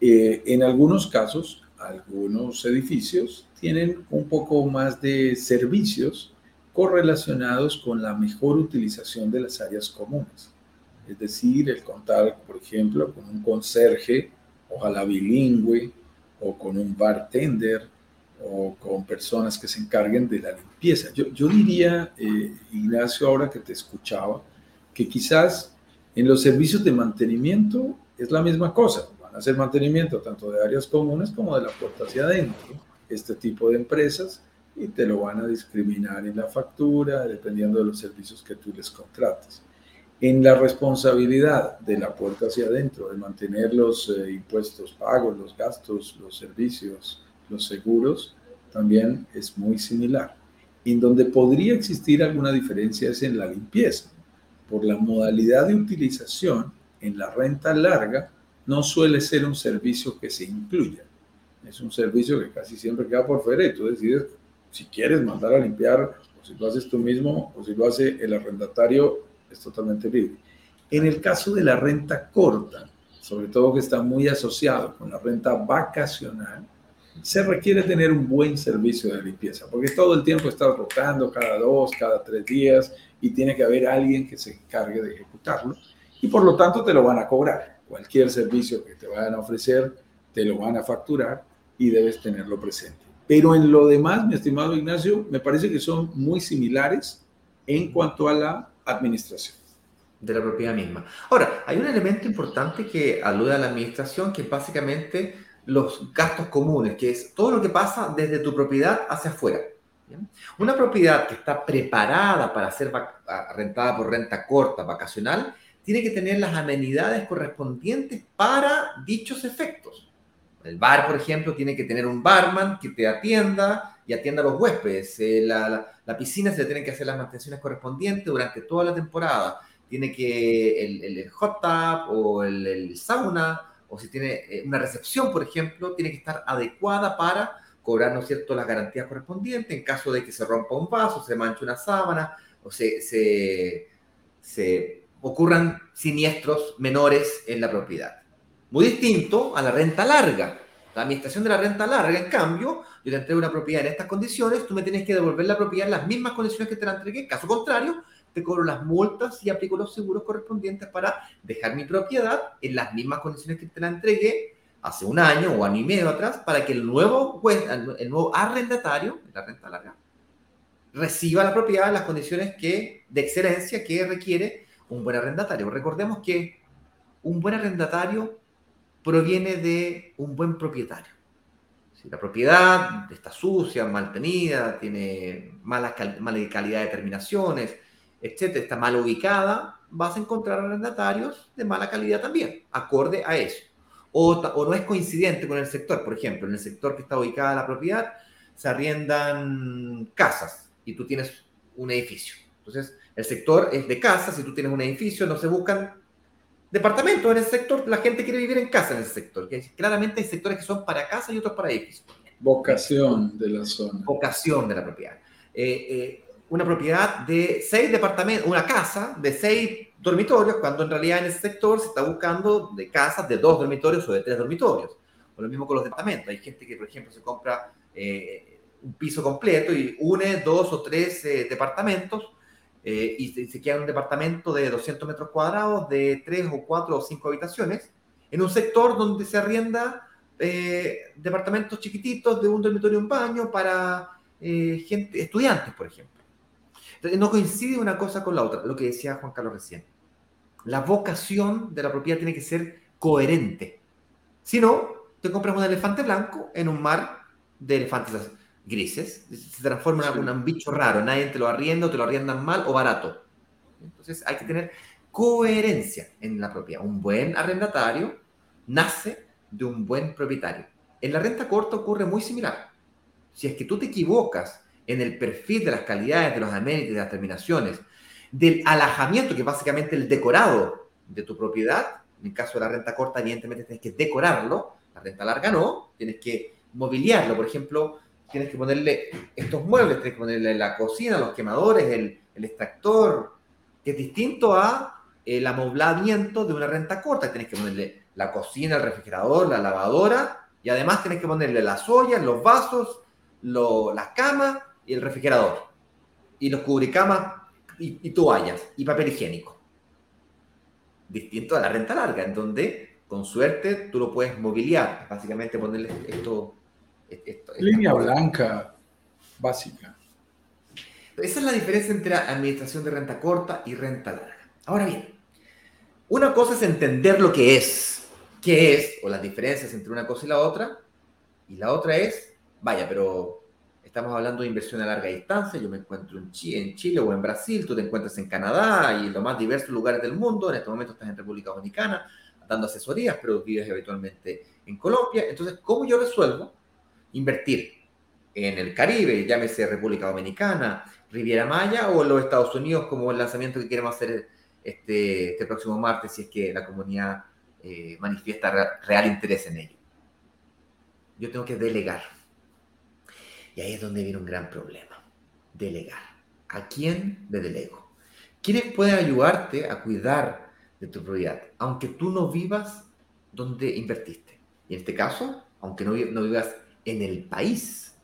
Eh, en algunos casos, algunos edificios tienen un poco más de servicios correlacionados con la mejor utilización de las áreas comunes. Es decir, el contar, por ejemplo, con un conserje, ojalá bilingüe, o con un bartender, o con personas que se encarguen de la limpieza. Yo, yo diría, eh, Ignacio, ahora que te escuchaba, que quizás en los servicios de mantenimiento es la misma cosa. Van a hacer mantenimiento tanto de áreas comunes como de la puerta hacia adentro. Este tipo de empresas y te lo van a discriminar en la factura dependiendo de los servicios que tú les contrates. En la responsabilidad de la puerta hacia adentro, de mantener los eh, impuestos pagos, los gastos, los servicios, los seguros, también es muy similar. En donde podría existir alguna diferencia es en la limpieza. Por la modalidad de utilización, en la renta larga, no suele ser un servicio que se incluya. Es un servicio que casi siempre queda por fuera y tú decides si quieres mandar a limpiar, o si lo haces tú mismo, o si lo hace el arrendatario, es totalmente libre. En el caso de la renta corta, sobre todo que está muy asociado con la renta vacacional, se requiere tener un buen servicio de limpieza, porque todo el tiempo está rotando cada dos, cada tres días, y tiene que haber alguien que se encargue de ejecutarlo, y por lo tanto te lo van a cobrar. Cualquier servicio que te vayan a ofrecer, te lo van a facturar y debes tenerlo presente. Pero en lo demás, mi estimado Ignacio, me parece que son muy similares en cuanto a la administración. De la propiedad misma. Ahora, hay un elemento importante que alude a la administración, que es básicamente los gastos comunes, que es todo lo que pasa desde tu propiedad hacia afuera. Una propiedad que está preparada para ser rentada por renta corta, vacacional, tiene que tener las amenidades correspondientes para dichos efectos. El bar, por ejemplo, tiene que tener un barman que te atienda y atienda a los huéspedes. Eh, la, piscina se le tienen que hacer las mantenciones correspondientes durante toda la temporada. Tiene que el, hot tub o el, sauna, o si tiene eh, una recepción, por ejemplo, tiene que estar adecuada para cobrar, ¿no es cierto?, las garantías correspondientes en caso de que se rompa un vaso, se manche una sábana o se, se ocurran siniestros menores en la propiedad. Muy distinto a la renta larga. La administración de la renta larga, en cambio, yo te entrego una propiedad en estas condiciones, tú me tienes que devolver la propiedad en las mismas condiciones que te la entregué. Caso contrario, te cobro las multas y aplico los seguros correspondientes para dejar mi propiedad en las mismas condiciones que te la entregué hace un año o año y medio atrás, para que el nuevo, el nuevo arrendatario, la renta larga, reciba la propiedad en las condiciones que, de excelencia que requiere un buen arrendatario. Recordemos que un buen arrendatario proviene de un buen propietario. Si la propiedad está sucia, mal tenida, tiene mala, mala calidad de terminaciones, etcétera, está mal ubicada, vas a encontrar arrendatarios de mala calidad también, acorde a eso. O, o, no es coincidente con el sector. Por ejemplo, en el sector que está ubicada la propiedad, se arriendan casas y tú tienes un edificio. Entonces, el sector es de casas y tú tienes un edificio, no se buscan departamentos en el sector, la gente quiere vivir en casa en el sector. Que claramente hay sectores que son para casa y otros para edificios. Vocación de la zona. Vocación de la propiedad. Eh, eh, una propiedad de seis departamentos, una casa de seis dormitorios, cuando en realidad en ese sector se está buscando de casas de dos dormitorios o de tres dormitorios. O lo mismo con los departamentos. Hay gente que, por ejemplo, se compra eh, un piso completo y une dos o tres departamentos eh, y se, queda en un departamento de 200 metros cuadrados de 3 o 4 o 5 habitaciones, en un sector donde se arrienda eh, departamentos chiquititos de un dormitorio y un baño para eh, gente, estudiantes, por ejemplo. Entonces, no coincide una cosa con la otra, lo que decía Juan Carlos recién. La vocación de la propiedad tiene que ser coherente. Si no, te compras un elefante blanco en un mar de elefantes grises, se transforma en un bicho raro, nadie te lo arrienda o te lo arriendan mal o barato. Entonces hay que tener coherencia en la propiedad. Un buen arrendatario nace de un buen propietario. En la renta corta ocurre muy similar. Si es que tú te equivocas en el perfil de las calidades, de los amenities, de las terminaciones, del alajamiento, que es básicamente el decorado de tu propiedad, en el caso de la renta corta, evidentemente tienes que decorarlo, la renta larga no, tienes que mobiliarlo, por ejemplo, tienes que ponerle estos muebles, tienes que ponerle la cocina, los quemadores, el, extractor, que es distinto a el amoblamiento de una renta corta. Tienes que ponerle la cocina, el refrigerador, la lavadora, y además tienes que ponerle las ollas, los vasos, las camas y el refrigerador. Y los cubricamas y, y toallas y papel higiénico. Distinto a la renta larga, en donde con suerte tú lo puedes mobiliar, básicamente ponerle esto Línea blanca básica. Esa es la diferencia entre administración de renta corta y renta larga. Ahora bien, una cosa es entender lo que es, qué es, o las diferencias entre una cosa y la otra, y la otra es, vaya, pero Estamos hablando de inversión a larga distancia. Yo me encuentro en Chile, en Chile o en Brasil, tú te encuentras en Canadá y en los más diversos lugares del mundo. En este momento estás en República Dominicana dando asesorías, pero vives habitualmente en Colombia. Entonces, ¿cómo yo resuelvo invertir en el Caribe, llámese República Dominicana, Riviera Maya o los Estados Unidos como el lanzamiento que queremos hacer este, este próximo martes si es que la comunidad eh, manifiesta real interés en ello? Yo tengo que delegar y ahí es donde viene un gran problema. Delegar. ¿A quién le delego? ¿Quiénes pueden ayudarte a cuidar de tu propiedad? Aunque tú no vivas donde invertiste. Y en este caso, aunque no, vivas en el país.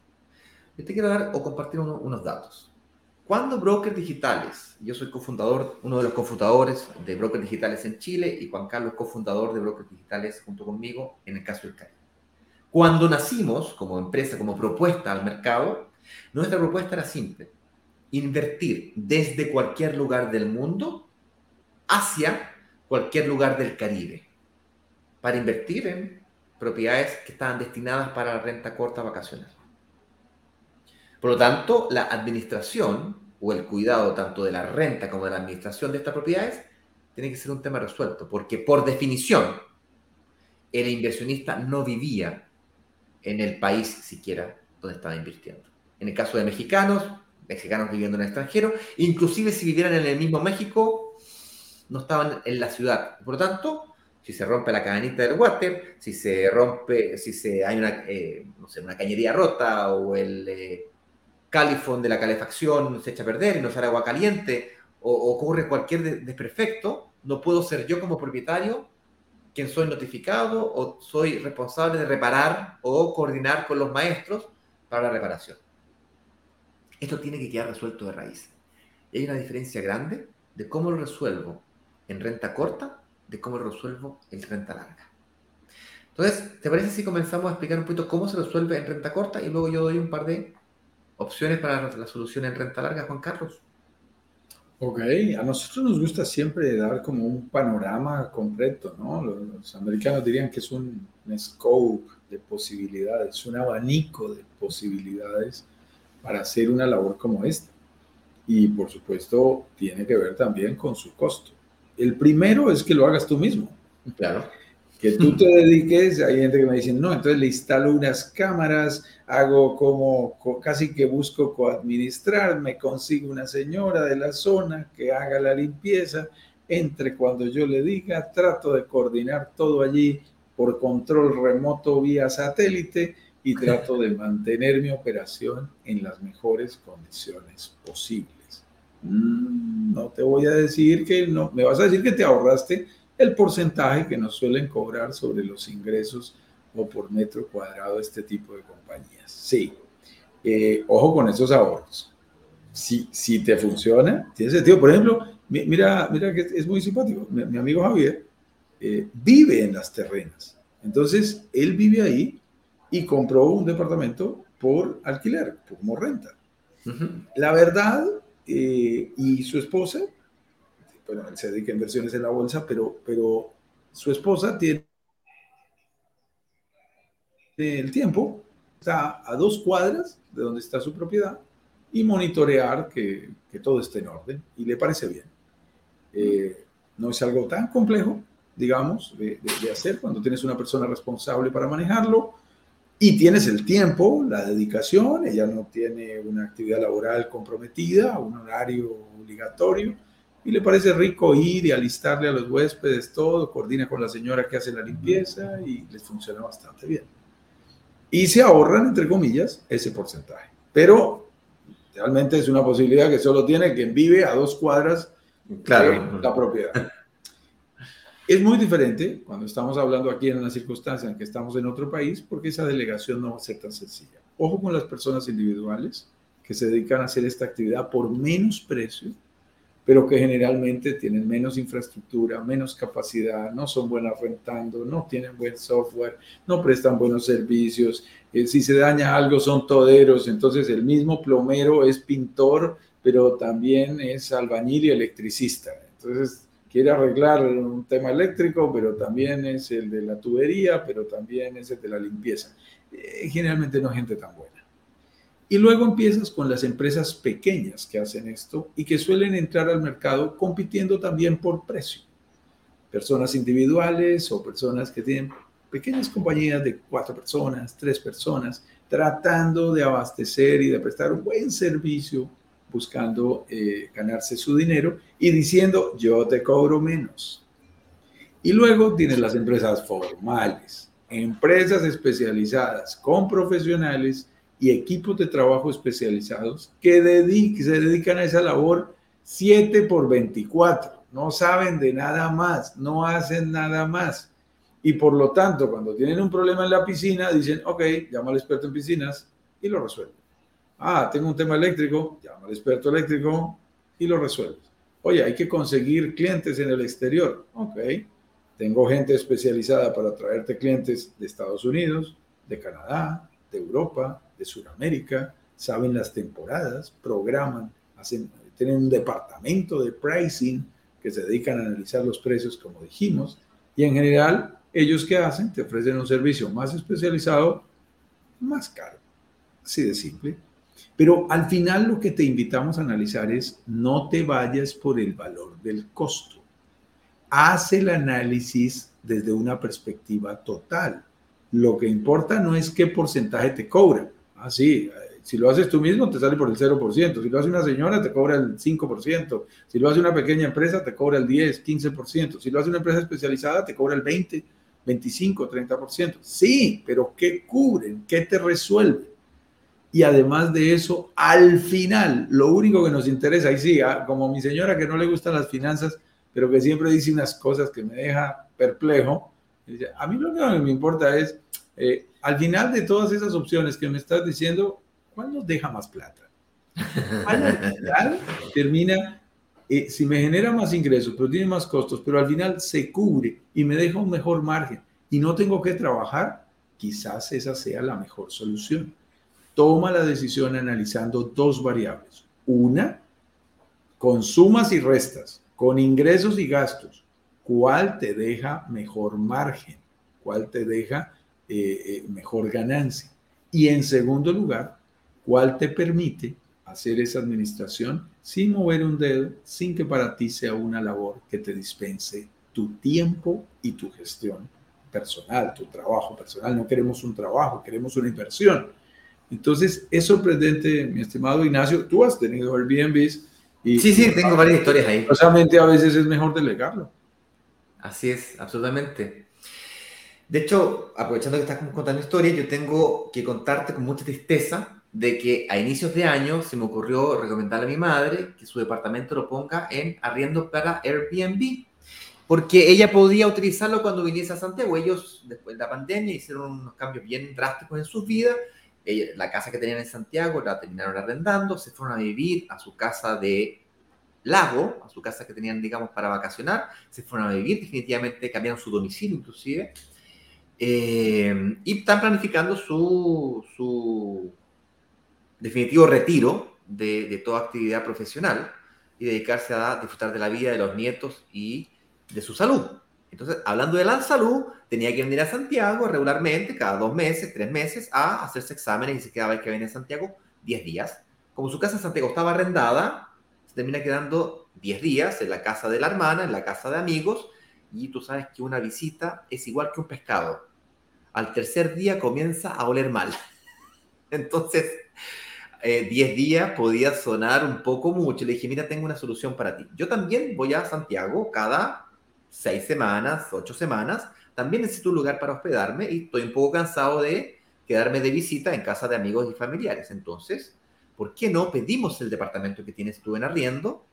Yo te quiero dar o compartir unos datos. Cuando Brokers Digitales, yo soy cofundador, uno de los cofundadores de Brokers Digitales en Chile y Juan Carlos cofundador de Brokers Digitales junto conmigo en el caso del CAI. Cuando nacimos como empresa, como propuesta al mercado, nuestra propuesta era simple, invertir desde cualquier lugar del mundo hacia cualquier lugar del Caribe, para invertir en propiedades que estaban destinadas para la renta corta vacacional. Por lo tanto, la administración o el cuidado tanto de la renta como de la administración de estas propiedades tiene que ser un tema resuelto, porque por definición el inversionista no vivía en el país siquiera donde estaba invirtiendo. En el caso de mexicanos, mexicanos viviendo en el extranjero, inclusive si vivieran en el mismo México, no estaban en la ciudad. Por lo tanto, si se rompe la cadenita del water, si se rompe, si se, hay una, eh, no sé, una cañería rota o el eh, califón de la calefacción se echa a perder y no sale agua caliente o, ocurre cualquier desperfecto, no puedo ser yo como propietario quien soy notificado o soy responsable de reparar o coordinar con los maestros para la reparación. Esto tiene que quedar resuelto de raíz. Y hay una diferencia grande de cómo lo resuelvo en renta corta de cómo resuelvo en renta larga. Entonces, ¿te parece si comenzamos a explicar un poquito cómo se resuelve en renta corta y luego yo doy un par de opciones para la solución en renta larga, Juan Carlos? Ok, a nosotros nos gusta siempre dar como un panorama completo, ¿no? Los, americanos dirían que es un, scope de posibilidades, un abanico de posibilidades para hacer una labor como esta. Y por supuesto, tiene que ver también con su costo. El primero es que lo hagas tú mismo. Claro que tú te dediques, hay gente que me dice, no, entonces le instalo unas cámaras, hago como casi que busco coadministrar, me consigo una señora de la zona que haga la limpieza, entre cuando yo le diga, trato de coordinar todo allí por control remoto vía satélite y trato de mantener mi operación en las mejores condiciones posibles. Mm, no te voy a decir que no, me vas a decir que te ahorraste el porcentaje que nos suelen cobrar sobre los ingresos o por metro cuadrado este tipo de compañías. Sí, eh, ojo con esos ahorros. Si, si te funciona, tiene sentido. Por ejemplo, mira, mira que es muy simpático. Mi, amigo Javier eh, vive en las terrenas. Entonces, él vive ahí y compró un departamento por alquiler, como renta. La verdad, eh, y su esposa bueno, él se dedica a inversiones en la bolsa, pero, pero su esposa tiene el tiempo, está a dos cuadras de donde está su propiedad y monitorear que, que todo esté en orden y le parece bien. Eh, no es algo tan complejo, digamos, de, de, hacer cuando tienes una persona responsable para manejarlo y tienes el tiempo, la dedicación, ella no tiene una actividad laboral comprometida, un horario obligatorio y le parece rico ir y alistarle a los huéspedes todo, coordina con la señora que hace la limpieza y les funciona bastante bien. Y se ahorran, entre comillas, ese porcentaje. Pero realmente es una posibilidad que solo tiene quien vive a dos cuadras claro. de la propiedad. Es muy diferente cuando estamos hablando aquí en una circunstancia en que estamos en otro país, porque esa delegación no va a ser tan sencilla. Ojo con las personas individuales que se dedican a hacer esta actividad por menos precio pero que generalmente tienen menos infraestructura, menos capacidad, no son buenas rentando, no tienen buen software, no prestan buenos servicios, eh, si se daña algo son toderos, entonces el mismo plomero es pintor, pero también es albañil y electricista. Entonces quiere arreglar un tema eléctrico, pero también es el de la tubería, pero también es el de la limpieza. Eh, generalmente no es gente tan buena. Y luego empiezas con las empresas pequeñas que hacen esto y que suelen entrar al mercado compitiendo también por precio. Personas individuales o personas que tienen pequeñas compañías de cuatro personas, tres personas, tratando de abastecer y de prestar un buen servicio, buscando eh, ganarse su dinero y diciendo, yo te cobro menos. Y luego tienes las empresas formales, empresas especializadas con profesionales y equipos de trabajo especializados que, se dedican a esa labor 7 por 24. No saben de nada más, no hacen nada más. Y por lo tanto, cuando tienen un problema en la piscina, dicen, ok, llama al experto en piscinas y lo resuelven. Ah, tengo un tema eléctrico, llama al experto eléctrico y lo resuelves. Oye, hay que conseguir clientes en el exterior. Ok, tengo gente especializada para traerte clientes de Estados Unidos, de Canadá, de Europa, de Sudamérica, saben las temporadas, programan, hacen, tienen un departamento de pricing que se dedican a analizar los precios, como dijimos, y en general, ellos que hacen, te ofrecen un servicio más especializado, más caro. Así de simple. Pero al final lo que te invitamos a analizar es no te vayas por el valor del costo. Haz el análisis desde una perspectiva total. Lo que importa no es qué porcentaje te cobran, Así, ah, si lo haces tú mismo, te sale por el 0%. Si lo hace una señora, te cobra el 5%. Si lo hace una pequeña empresa, te cobra el 10, 15%. Si lo hace una empresa especializada, te cobra el 20, 25, 30%. Sí, pero ¿qué cubren? ¿Qué te resuelven? Y además de eso, al final, lo único que nos interesa, y sí, como mi señora que no le gustan las finanzas, pero que siempre dice unas cosas que me deja perplejo, a mí lo que me importa es eh, al final de todas esas opciones que me estás diciendo, ¿cuál nos deja más plata? Al final *laughs* termina, eh, si me genera más ingresos, pero tiene más costos, pero al final se cubre y me deja un mejor margen y no tengo que trabajar, quizás esa sea la mejor solución. Toma la decisión analizando dos variables. Una, con sumas y restas, con ingresos y gastos, ¿cuál te deja mejor margen? ¿Cuál te deja eh, eh, mejor ganancia. Y en segundo lugar, ¿cuál te permite hacer esa administración sin mover un dedo, sin que para ti sea una labor que te dispense tu tiempo y tu gestión personal, tu trabajo personal. No queremos un trabajo, queremos una inversión. Entonces, es sorprendente, mi estimado Ignacio, tú has tenido Airbnbs. Y, sí, sí, tengo varias historias ahí. Solamente a veces es mejor delegarlo. Así es, absolutamente. De hecho, aprovechando que estás contando historia, yo tengo que contarte con mucha tristeza de que a inicios de año se me ocurrió recomendarle a mi madre que su departamento lo ponga en arriendo para Airbnb, porque ella podía utilizarlo cuando viniese a Santiago. Ellos, después de la pandemia, hicieron unos cambios bien drásticos en sus vidas. La casa que tenían en Santiago la terminaron arrendando, se fueron a vivir a su casa de lago, a su casa que tenían, digamos, para vacacionar, se fueron a vivir, definitivamente cambiaron su domicilio inclusive, eh, y están planificando su, su definitivo retiro de, de, toda actividad profesional y dedicarse a disfrutar de la vida de los nietos y de su salud. Entonces, hablando de la salud, tenía que venir a Santiago regularmente, cada dos meses, tres meses, a hacerse exámenes y se quedaba el que venir a Santiago 10 días. Como su casa en Santiago estaba arrendada, se termina quedando 10 días en la casa de la hermana, en la casa de amigos, y tú sabes que una visita es igual que un pescado al tercer día comienza a oler mal. *laughs* Entonces, 10 eh, días podía sonar un poco mucho. Le dije, mira, tengo una solución para ti. Yo también voy a Santiago cada seis semanas, ocho semanas. También necesito un lugar para hospedarme y estoy un poco cansado de quedarme de visita en casa de amigos y familiares. Entonces, ¿por qué no pedimos el departamento que tienes tú en arriendo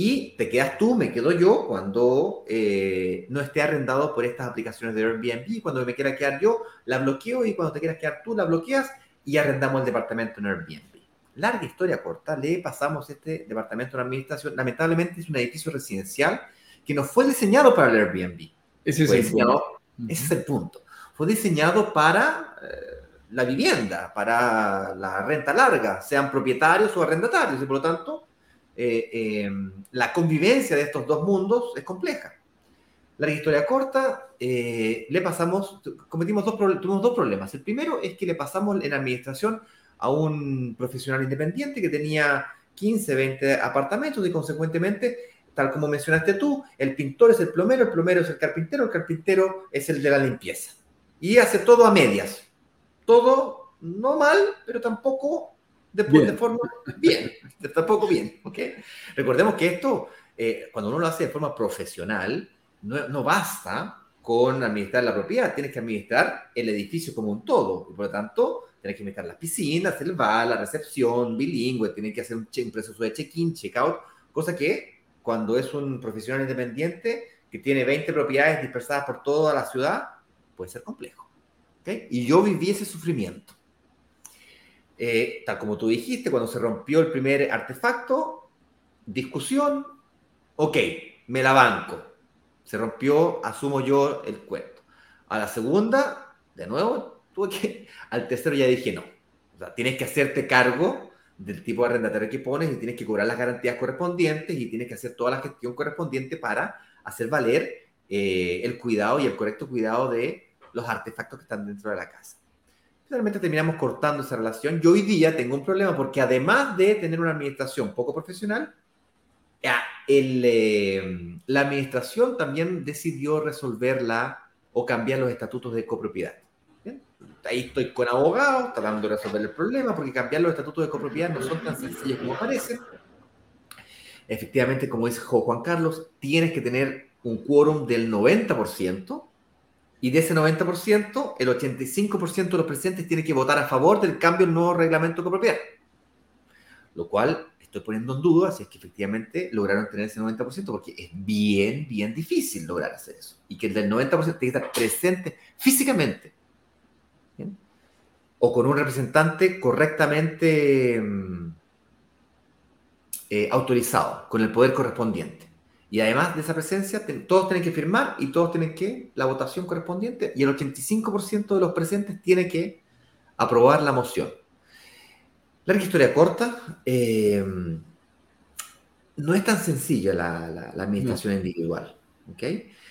y te quedas tú, me quedo yo cuando eh, no esté arrendado por estas aplicaciones de Airbnb. Cuando me quiera quedar yo, la bloqueo y cuando te quieras quedar tú, la bloqueas y arrendamos el departamento en Airbnb. Larga historia corta, le pasamos este departamento en administración. Lamentablemente es un edificio residencial que no fue diseñado para el Airbnb. Ese es, el, punto. ese es el punto. Fue diseñado para eh, la vivienda, para la renta larga, sean propietarios o arrendatarios, y por lo tanto eh, em, la convivencia de estos dos mundos es compleja. La historia corta, eh, le pasamos, cometimos dos, tuvimos dos problemas. El primero es que le pasamos en administración a un profesional independiente que tenía 15, 20 apartamentos y consecuentemente, tal como mencionaste tú, el pintor es el plomero, el plomero es el carpintero, el carpintero es el de la limpieza. Y hace todo a medias. Todo no mal, pero tampoco de, de forma bien. tampoco bien. ¿okay? Recordemos que esto, eh, cuando uno lo hace de forma profesional, no, no basta con administrar la propiedad, tienes que administrar el edificio como un todo. Y por lo tanto, tienes que administrar las piscinas, el bar, la recepción, bilingüe, tienes que hacer un, un proceso de check-in, check-out, cosa que cuando es un profesional independiente que tiene 20 propiedades dispersadas por toda la ciudad, puede ser complejo. ¿okay? Y yo viví ese sufrimiento. Eh, tal como tú dijiste, cuando se rompió el primer artefacto, discusión, ok, me la banco. Se rompió, asumo yo el cuento. A la segunda, de nuevo, tuve que, al tercero ya dije no. O sea, tienes que hacerte cargo del tipo de arrendatario que pones y tienes que cobrar las garantías correspondientes y tienes que hacer toda la gestión correspondiente para hacer valer eh, el cuidado y el correcto cuidado de los artefactos que están dentro de la casa. Finalmente terminamos cortando esa relación. Yo hoy día tengo un problema porque además de tener una administración poco profesional, el, eh, la administración también decidió resolverla o cambiar los estatutos de copropiedad. Ahí estoy con abogados tratando de resolver el problema porque cambiar los estatutos de copropiedad no son tan sencillos como parecen. Efectivamente, como dice Juan Carlos, tienes que tener un quórum del 90% y de ese 90%, el 85% de los presentes tiene que votar a favor del cambio del nuevo reglamento de copropiedad. Lo cual estoy poniendo en duda si es que efectivamente lograron tener ese 90%, porque es bien, bien difícil lograr hacer eso. Y que el del 90% tiene que estar presente físicamente. O con un representante correctamente mm, eh, autorizado, con el poder correspondiente. Y además de esa presencia, todos tienen que firmar y todos tienen que, la votación correspondiente, y el 85% de los presentes tiene que aprobar la moción. Larga historia corta, eh, no es tan sencilla la, administración individual. ¿ok?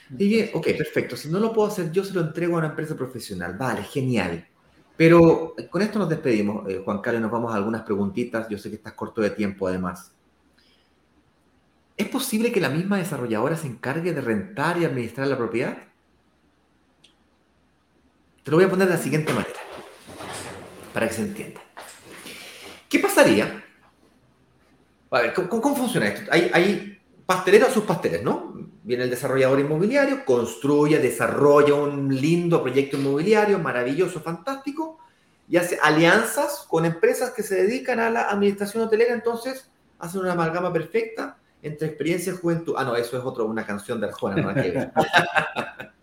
Dije, ok, perfecto, si no lo puedo hacer yo, se lo entrego a una empresa profesional. Vale, genial. Pero con esto nos despedimos, eh, Juan Carlos, nos vamos a algunas preguntitas. Yo sé que estás corto de tiempo, además. ¿Es posible que la misma desarrolladora se encargue de rentar y administrar la propiedad? Te lo voy a poner de la siguiente manera, para que se entienda. ¿Qué pasaría? A ver, ¿cómo, funciona esto? Hay, hay pasteleros a sus pasteles, ¿no? Viene el desarrollador inmobiliario, construye, desarrolla un lindo proyecto inmobiliario, maravilloso, fantástico, y hace alianzas con empresas que se dedican a la administración hotelera, entonces hacen una amalgama perfecta entre experiencia y juventud. Ah, no, eso es otra, una canción de Arjona, *laughs*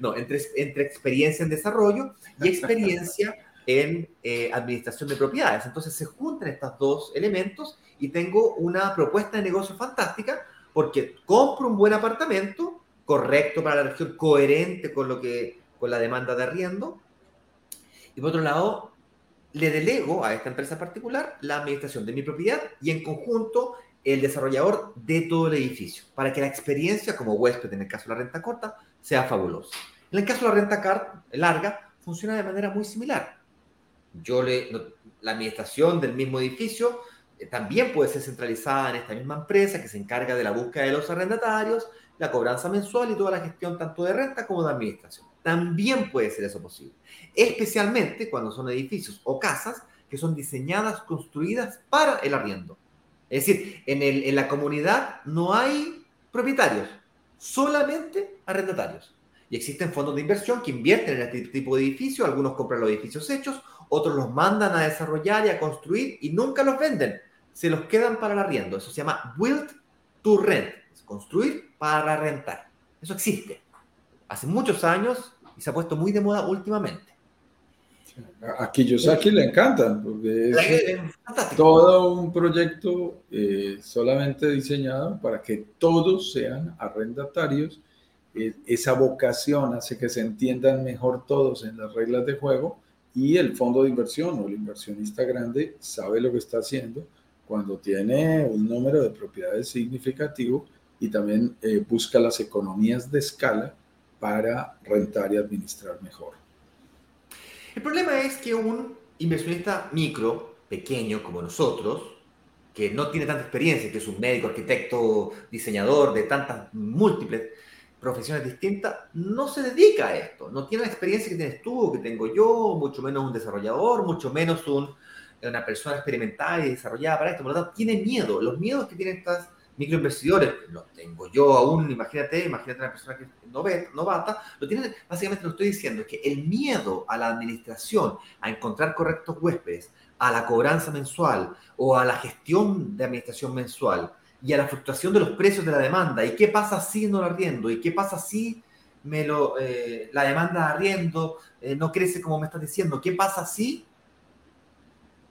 no entre, entre experiencia en desarrollo y experiencia en eh, administración de propiedades. Entonces se juntan estos dos elementos y tengo una propuesta de negocio fantástica porque compro un buen apartamento, correcto para la región, coherente con, lo que, con la demanda de arriendo. Y por otro lado, le delego a esta empresa particular la administración de mi propiedad y en conjunto el desarrollador de todo el edificio, para que la experiencia como huésped, en el caso de la renta corta, sea fabulosa. En el caso de la renta larga, funciona de manera muy similar. Yo le, la administración del mismo edificio también puede ser centralizada en esta misma empresa que se encarga de la búsqueda de los arrendatarios, la cobranza mensual y toda la gestión tanto de renta como de administración. También puede ser eso posible, especialmente cuando son edificios o casas que son diseñadas, construidas para el arriendo es decir, en, la comunidad no hay propietarios, solamente arrendatarios. Y existen fondos de inversión que invierten en este tipo de edificios, algunos compran los edificios hechos, otros los mandan a desarrollar y a construir y nunca los venden, se los quedan para el arriendo. Eso se llama build to rent, construir para rentar. Eso existe hace muchos años y se ha puesto muy de moda últimamente. A Kiyosaki le encantan, porque es todo un proyecto eh, solamente diseñado para que todos sean arrendatarios. Eh, esa vocación hace que se entiendan mejor todos en las reglas de juego y el fondo de inversión o el inversionista grande sabe lo que está haciendo cuando tiene un número de propiedades significativo y también eh, busca las economías de escala para rentar y administrar mejor. El problema es que un inversionista micro, pequeño como nosotros, que no tiene tanta experiencia, que es un médico, arquitecto, diseñador de tantas múltiples profesiones distintas, no se dedica a esto, no tiene la experiencia que tienes tú, que tengo yo, mucho menos un desarrollador, mucho menos un, una persona experimentada y desarrollada para esto, tiene miedo, los miedos que tienen estas microinversidores, lo tengo yo aún, imagínate, imagínate una persona que es novata, lo tienen, básicamente lo estoy diciendo, que el miedo a la administración, a encontrar correctos huéspedes, a la cobranza mensual o a la gestión de administración mensual y a la fluctuación de los precios de la demanda, y qué pasa si no lo arriendo, y qué pasa si me lo, eh, la demanda de arriendo eh, no crece como me estás diciendo, qué pasa si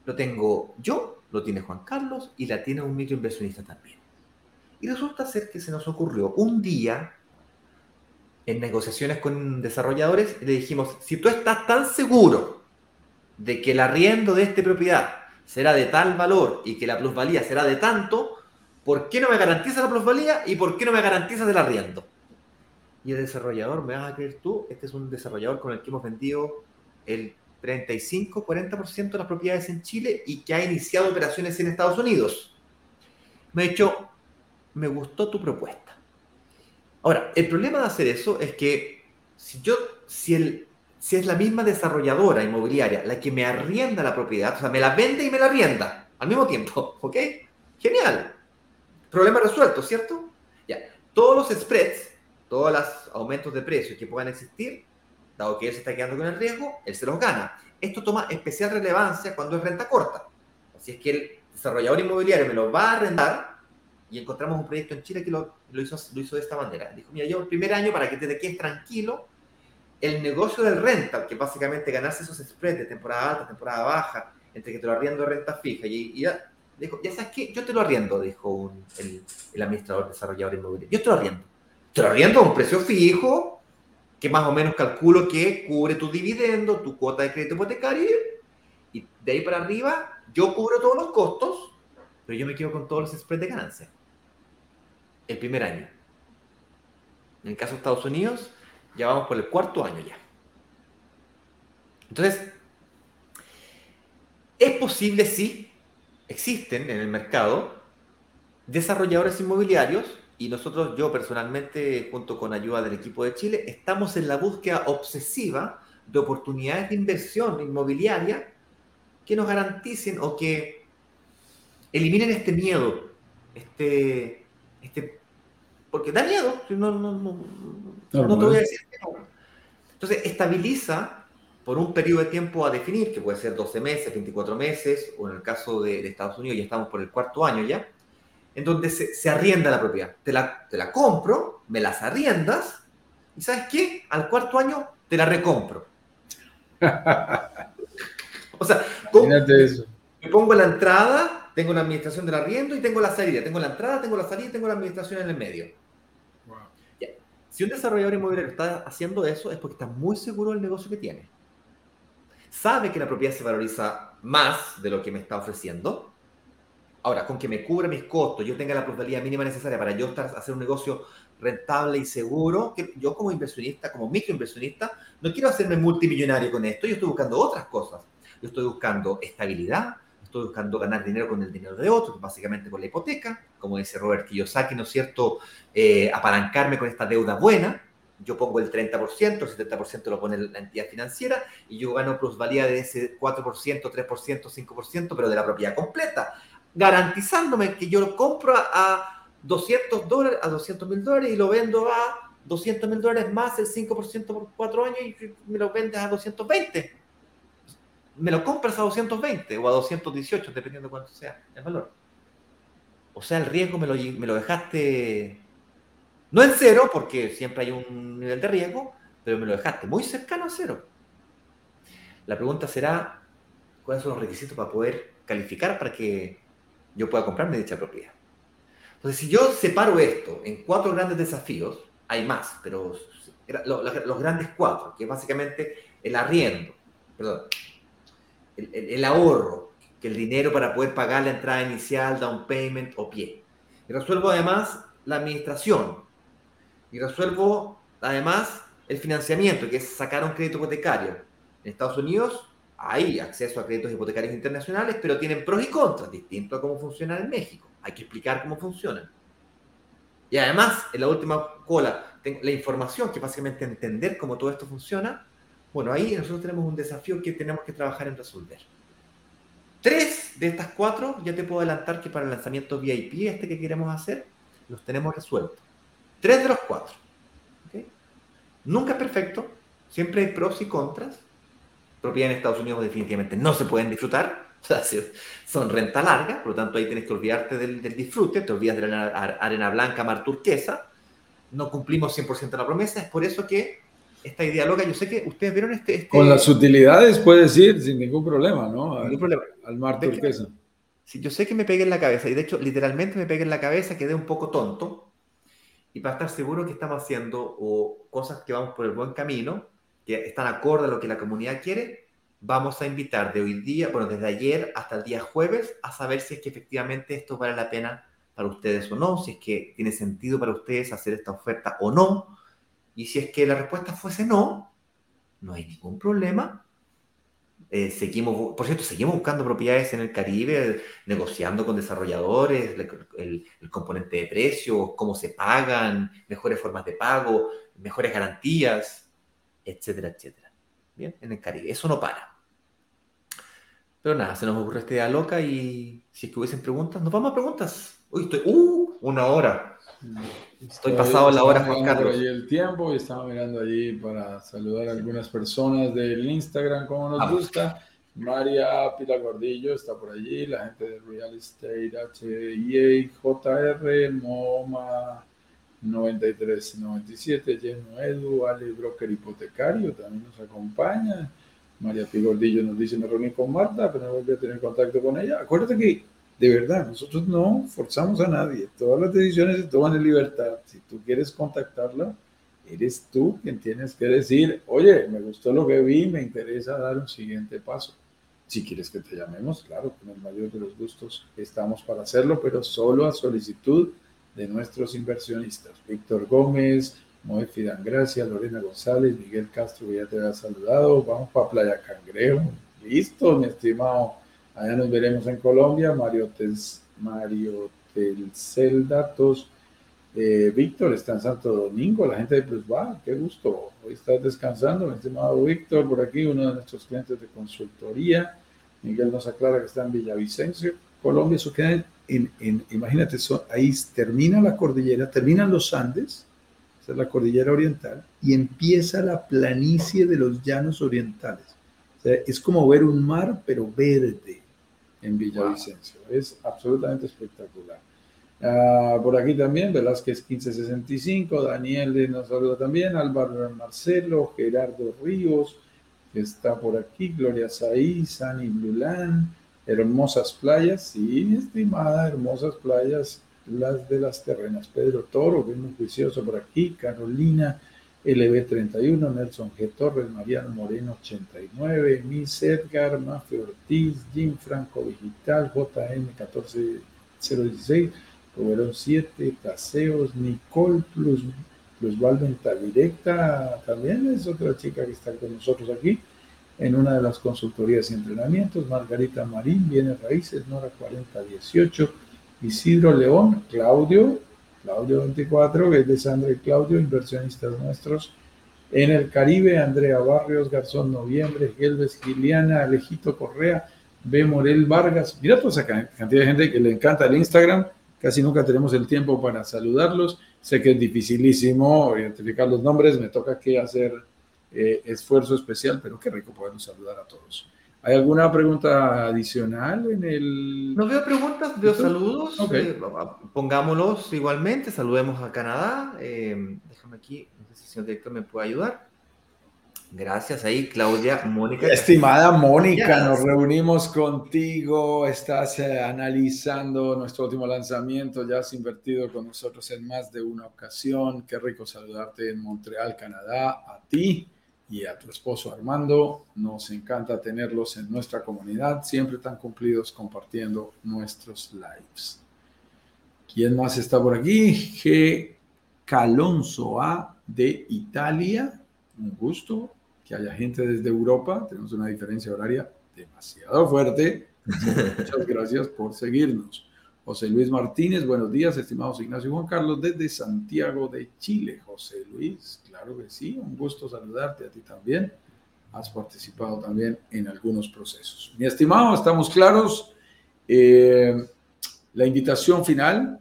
lo tengo yo, lo tiene Juan Carlos y la tiene un microinversionista también. Y resulta ser que se nos ocurrió un día, en negociaciones con desarrolladores, le dijimos, si tú estás tan seguro de que el arriendo de esta propiedad será de tal valor y que la plusvalía será de tanto, ¿por qué no me garantizas la plusvalía y por qué no me garantizas el arriendo? Y el desarrollador, me vas a creer tú, este es un desarrollador con el que hemos vendido el 35-40% de las propiedades en Chile y que ha iniciado operaciones en Estados Unidos. Me ha dicho, me gustó tu propuesta. Ahora, el problema de hacer eso es que si yo, si, el, si es la misma desarrolladora inmobiliaria la que me arrienda la propiedad, o sea, me la vende y me la arrienda al mismo tiempo, *laughs* ¿ok? Genial. Problema resuelto, ¿cierto? Ya. Todos los spreads, todos los aumentos de precios que puedan existir, dado que él se está quedando con el riesgo, él se los gana. Esto toma especial relevancia cuando es renta corta. Así es que el desarrollador inmobiliario me lo va a arrendar y encontramos un proyecto en Chile que lo, hizo, lo hizo de esta manera. Dijo, mira, yo el primer año para que te quedes tranquilo, el negocio del rental, que básicamente ganarse esos spreads de temporada alta, temporada baja, entre que te lo arriendo renta fija y, ya, dijo, ya sabes qué, yo te lo arriendo, dijo el, el, administrador desarrollador inmobiliario, yo te lo arriendo. Te lo arriendo a un precio fijo, que más o menos calculo que cubre tu dividendo, tu cuota de crédito hipotecario, y de ahí para arriba yo cubro todos los costos, pero yo me quedo con todos los spreads de ganancia el primer año. En el caso de Estados Unidos, ya vamos por el cuarto año ya. Entonces, es posible, sí, existen en el mercado desarrolladores inmobiliarios y nosotros, yo personalmente, junto con ayuda del equipo de Chile, estamos en la búsqueda obsesiva de oportunidades de inversión inmobiliaria que nos garanticen o que eliminen este miedo, este, este porque da miedo, no, no, no, no te voy a decir que no. Entonces, estabiliza por un periodo de tiempo a definir, que puede ser 12 meses, 24 meses, o en el caso de, Estados Unidos ya estamos por el cuarto año ya, en donde se, se arrienda la propiedad. Te la, te la compro, me las arriendas, y ¿sabes qué? Al cuarto año te la recompro. *laughs* o sea, me pongo la entrada, tengo la administración del arriendo y tengo la salida. Tengo la entrada, tengo la salida y tengo la administración en el medio. Si un desarrollador inmobiliario está haciendo eso es porque está muy seguro del negocio que tiene. Sabe que la propiedad se valoriza más de lo que me está ofreciendo. Ahora, con que me cubra mis costos, yo tenga la probabilidad mínima necesaria para yo estar, hacer un negocio rentable y seguro, que yo como inversionista, como microinversionista, no quiero hacerme multimillonario con esto, yo estoy buscando otras cosas. Yo estoy buscando estabilidad, estoy buscando ganar dinero con el dinero de otros, básicamente con la hipoteca, como dice Robert Kiyosaki, ¿no es cierto? Eh, apalancarme con esta deuda buena, yo pongo el 30%, el 70% lo pone la entidad financiera y yo gano plusvalía de ese 4%, 3%, 5%, pero de la propiedad completa, garantizándome que yo lo compro a 200 dólares, a 200 mil dólares y lo vendo a 200 mil dólares más el 5% por 4 años y me lo vendes a 220 me lo compras a 220 o a 218, dependiendo de cuánto sea el valor. O sea, el riesgo me lo, me lo dejaste, no en cero, porque siempre hay un nivel de riesgo, pero me lo dejaste muy cercano a cero. La pregunta será, ¿cuáles son los requisitos para poder calificar para que yo pueda comprarme dicha propiedad? Entonces, si yo separo esto en cuatro grandes desafíos, hay más, pero los grandes cuatro, que es básicamente el arriendo, el, ahorro, que el dinero para poder pagar la entrada inicial, down payment o pie. Y resuelvo además la administración. Y resuelvo además el financiamiento, que es sacar un crédito hipotecario. En Estados Unidos hay acceso a créditos hipotecarios internacionales, pero tienen pros y contras, distinto a cómo funcionan en México. Hay que explicar cómo funcionan. Y además, en la última cola, la información, que básicamente entender cómo todo esto funciona, bueno, ahí nosotros tenemos un desafío que tenemos que trabajar en resolver. Tres de estas cuatro, ya te puedo adelantar que para el lanzamiento VIP, este que queremos hacer, los tenemos resueltos. Tres de los cuatro. Nunca es perfecto, siempre hay pros y contras. Propiedad en Estados Unidos definitivamente no se pueden disfrutar, *laughs* son renta larga, por lo tanto ahí tienes que olvidarte del, disfrute, te olvidas de la arena blanca, mar turquesa, no cumplimos 100% la promesa, es por eso que esta idea loca, yo sé que ustedes vieron este... este Con las utilidades puedes ir sin ningún problema, ¿no? Al, problema. Al mar turquesa. Sí, yo sé que me pegué en la cabeza, y de hecho literalmente me pegué en la cabeza, quedé un poco tonto, y para estar seguro que estamos haciendo o cosas que vamos por el buen camino, que están acorde a lo que la comunidad quiere, vamos a invitar de hoy día, bueno, desde ayer hasta el día jueves, a saber si es que efectivamente esto vale la pena para ustedes o no, si es que tiene sentido para ustedes hacer esta oferta o no. Y si es que la respuesta fuese no, no hay ningún problema. Eh, seguimos, por cierto, seguimos buscando propiedades en el Caribe, negociando con desarrolladores, el, componente de precios, cómo se pagan, mejores formas de pago, mejores garantías, etcétera, etcétera. Bien, en el Caribe. Eso no para. Pero nada, se nos ocurre esta idea loca y si es que hubiesen preguntas, nos vamos a preguntas. Uy, estoy, uh, una hora. Estoy pasado la hora, Juan Carlos. Allí el tiempo y estaba mirando allí para saludar a algunas personas del Instagram, como nos gusta. María Pila Gordillo está por allí, la gente de Real Estate, HIA, JR, MoMA 9397, Lleno Edu, Ale Broker Hipotecario también nos acompaña. María Pila Gordillo nos dice, me reuní con Marta, pero no volví a tener contacto con ella. Acuérdate que de verdad, nosotros no forzamos a nadie. Todas las decisiones se toman en libertad. Si tú quieres contactarla, eres tú quien tienes que decir, oye, me gustó lo que vi, me interesa dar un siguiente paso. Si quieres que te llamemos, claro, con el mayor de los gustos estamos para hacerlo, pero solo a solicitud de nuestros inversionistas. Víctor Gómez, Moe Gracia, Lorena González, Miguel Castro, que ya te había saludado. Vamos para Playa Cangrejo. Listo, mi estimado Allá nos veremos en Colombia. Mario, Tes, Mario Telcel Datos. Eh, Víctor está en Santo Domingo. La gente de Plus va, qué gusto. Hoy estás descansando, mi estimado Víctor, por aquí, uno de nuestros clientes de consultoría. Miguel nos aclara que está en Villavicencio, Colombia. Eso queda en, en imagínate, ahí termina la cordillera, terminan los Andes, esa es la cordillera oriental, y empieza la planicie de los llanos orientales. es como ver un mar, pero verde en Villavicencio. Es absolutamente espectacular. Ah, por aquí también, Velázquez 1565, Daniel nos saluda también, Álvaro Marcelo, Gerardo Ríos, que está por aquí, Gloria Saí, Sani Blulán, hermosas playas, sí, estimada, hermosas playas, las de las terrenas. Pedro Toro, muy juicioso por aquí, Carolina, LB31, Nelson G. Torres, Mariano Moreno 89, Miss Edgar, Mafe Ortiz, Jim Franco Digital, JM 14016, Roberón 7, Taseos, Nicole Plus, Plus Venta Directa, también es otra chica que está con nosotros aquí en una de las consultorías y entrenamientos, Margarita Marín, Bienes Raíces, Nora 4018, Isidro León, Claudio Claudio 24, que es de Sandra y Claudio, inversionistas nuestros. En el Caribe, Andrea Barrios, Garzón Noviembre, Gelves Giliana, Alejito Correa, B. Morel Vargas. Mira toda esa cantidad de gente que le encanta el Instagram. Casi nunca tenemos el tiempo para saludarlos. Sé que es dificilísimo identificar los nombres, me toca que hacer eh, esfuerzo especial, pero qué rico podernos saludar a todos. ¿Hay alguna pregunta adicional en el...? No veo preguntas, veo saludos. Eh, pongámoslos igualmente, saludemos a Canadá. Eh, déjame aquí, no sé si el señor director me puede ayudar. Gracias ahí, Claudia, Mónica. Estimada Mónica, nos reunimos contigo, estás eh, analizando nuestro último lanzamiento, ya has invertido con nosotros en más de una ocasión. Qué rico saludarte en Montreal, Canadá, a ti y a tu esposo Armando. Nos encanta tenerlos en nuestra comunidad, siempre tan cumplidos compartiendo nuestros lives. ¿Quién más está por aquí? G. Calonso A de Italia. Un gusto. que haya gente desde Europa. Tenemos una diferencia horaria demasiado fuerte. *laughs* Muchas gracias por seguirnos. José Luis Martínez, buenos días, estimados Ignacio y Juan Carlos, desde Santiago de Chile. José Luis, claro que sí, un gusto saludarte a ti también. Has participado también en algunos procesos. Mi estimado, estamos claros. Eh, la invitación final,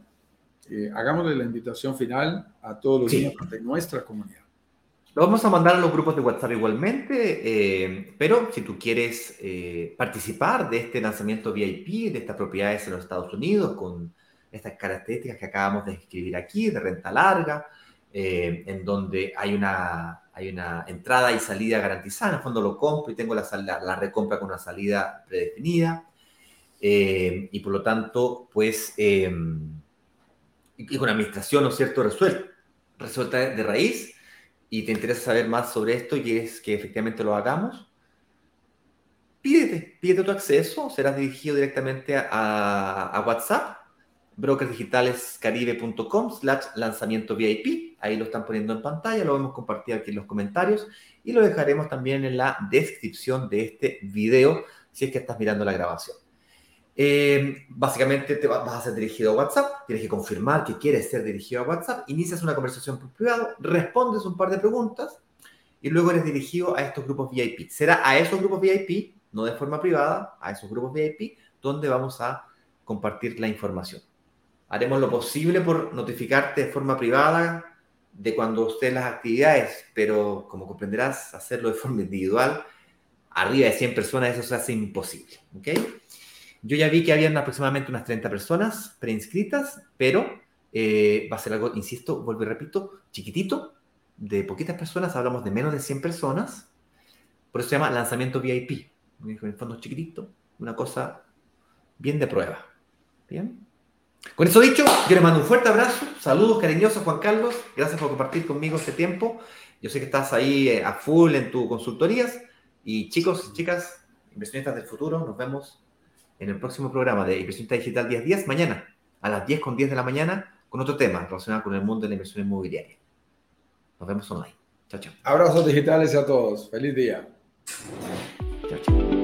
eh, hagámosle la invitación final a todos los miembros de nuestra comunidad. Lo vamos a mandar a los grupos de WhatsApp igualmente, eh, pero si tú quieres eh, participar de este lanzamiento VIP, de estas propiedades en los Estados Unidos, con estas características que acabamos de escribir aquí, de renta larga, eh, en donde hay una, hay una entrada y salida garantizada, en el fondo lo compro y tengo la, la recompra con una salida predefinida, y por lo tanto, pues, y con administración, ¿no es cierto?, resuelta, resuelta de raíz, y te interesa saber más sobre esto y quieres que efectivamente lo hagamos, pídete, pídete tu acceso, serás dirigido directamente a, WhatsApp, brokersdigitalescaribe.com slash lanzamiento VIP, ahí lo están poniendo en pantalla, lo hemos compartido aquí en los comentarios y lo dejaremos también en la descripción de este video si es que estás mirando la grabación. Eh, básicamente te vas a ser dirigido a WhatsApp, tienes que confirmar que quieres ser dirigido a WhatsApp, inicias una conversación por privado, respondes un par de preguntas y luego eres dirigido a estos grupos VIP. Será a esos grupos VIP, no de forma privada, a esos grupos VIP, donde vamos a compartir la información. Haremos lo posible por notificarte de forma privada de cuando estén las actividades, pero como comprenderás, hacerlo de forma individual, arriba de 100 personas, eso se hace imposible. ¿ok?, yo ya vi que habían aproximadamente unas 30 personas preinscritas, pero eh, va a ser algo, insisto, vuelvo y repito, chiquitito, de poquitas personas, hablamos de menos de 100 personas, por eso se llama lanzamiento VIP. En el fondo chiquitito, una cosa bien de prueba. Bien. Con eso dicho, yo les mando un fuerte abrazo, saludos cariñosos Juan Carlos, gracias por compartir conmigo este tiempo. Yo sé que estás ahí eh, a full en tus consultorías y chicos, chicas, inversionistas del futuro, nos vemos en el próximo programa de Inversión Digital 10 días, mañana, a las 10 con 10 de la mañana, con otro tema relacionado con el mundo de la inversión inmobiliaria. Nos vemos online. Chao, chao. Abrazos digitales a todos. Feliz día. Chao, chao.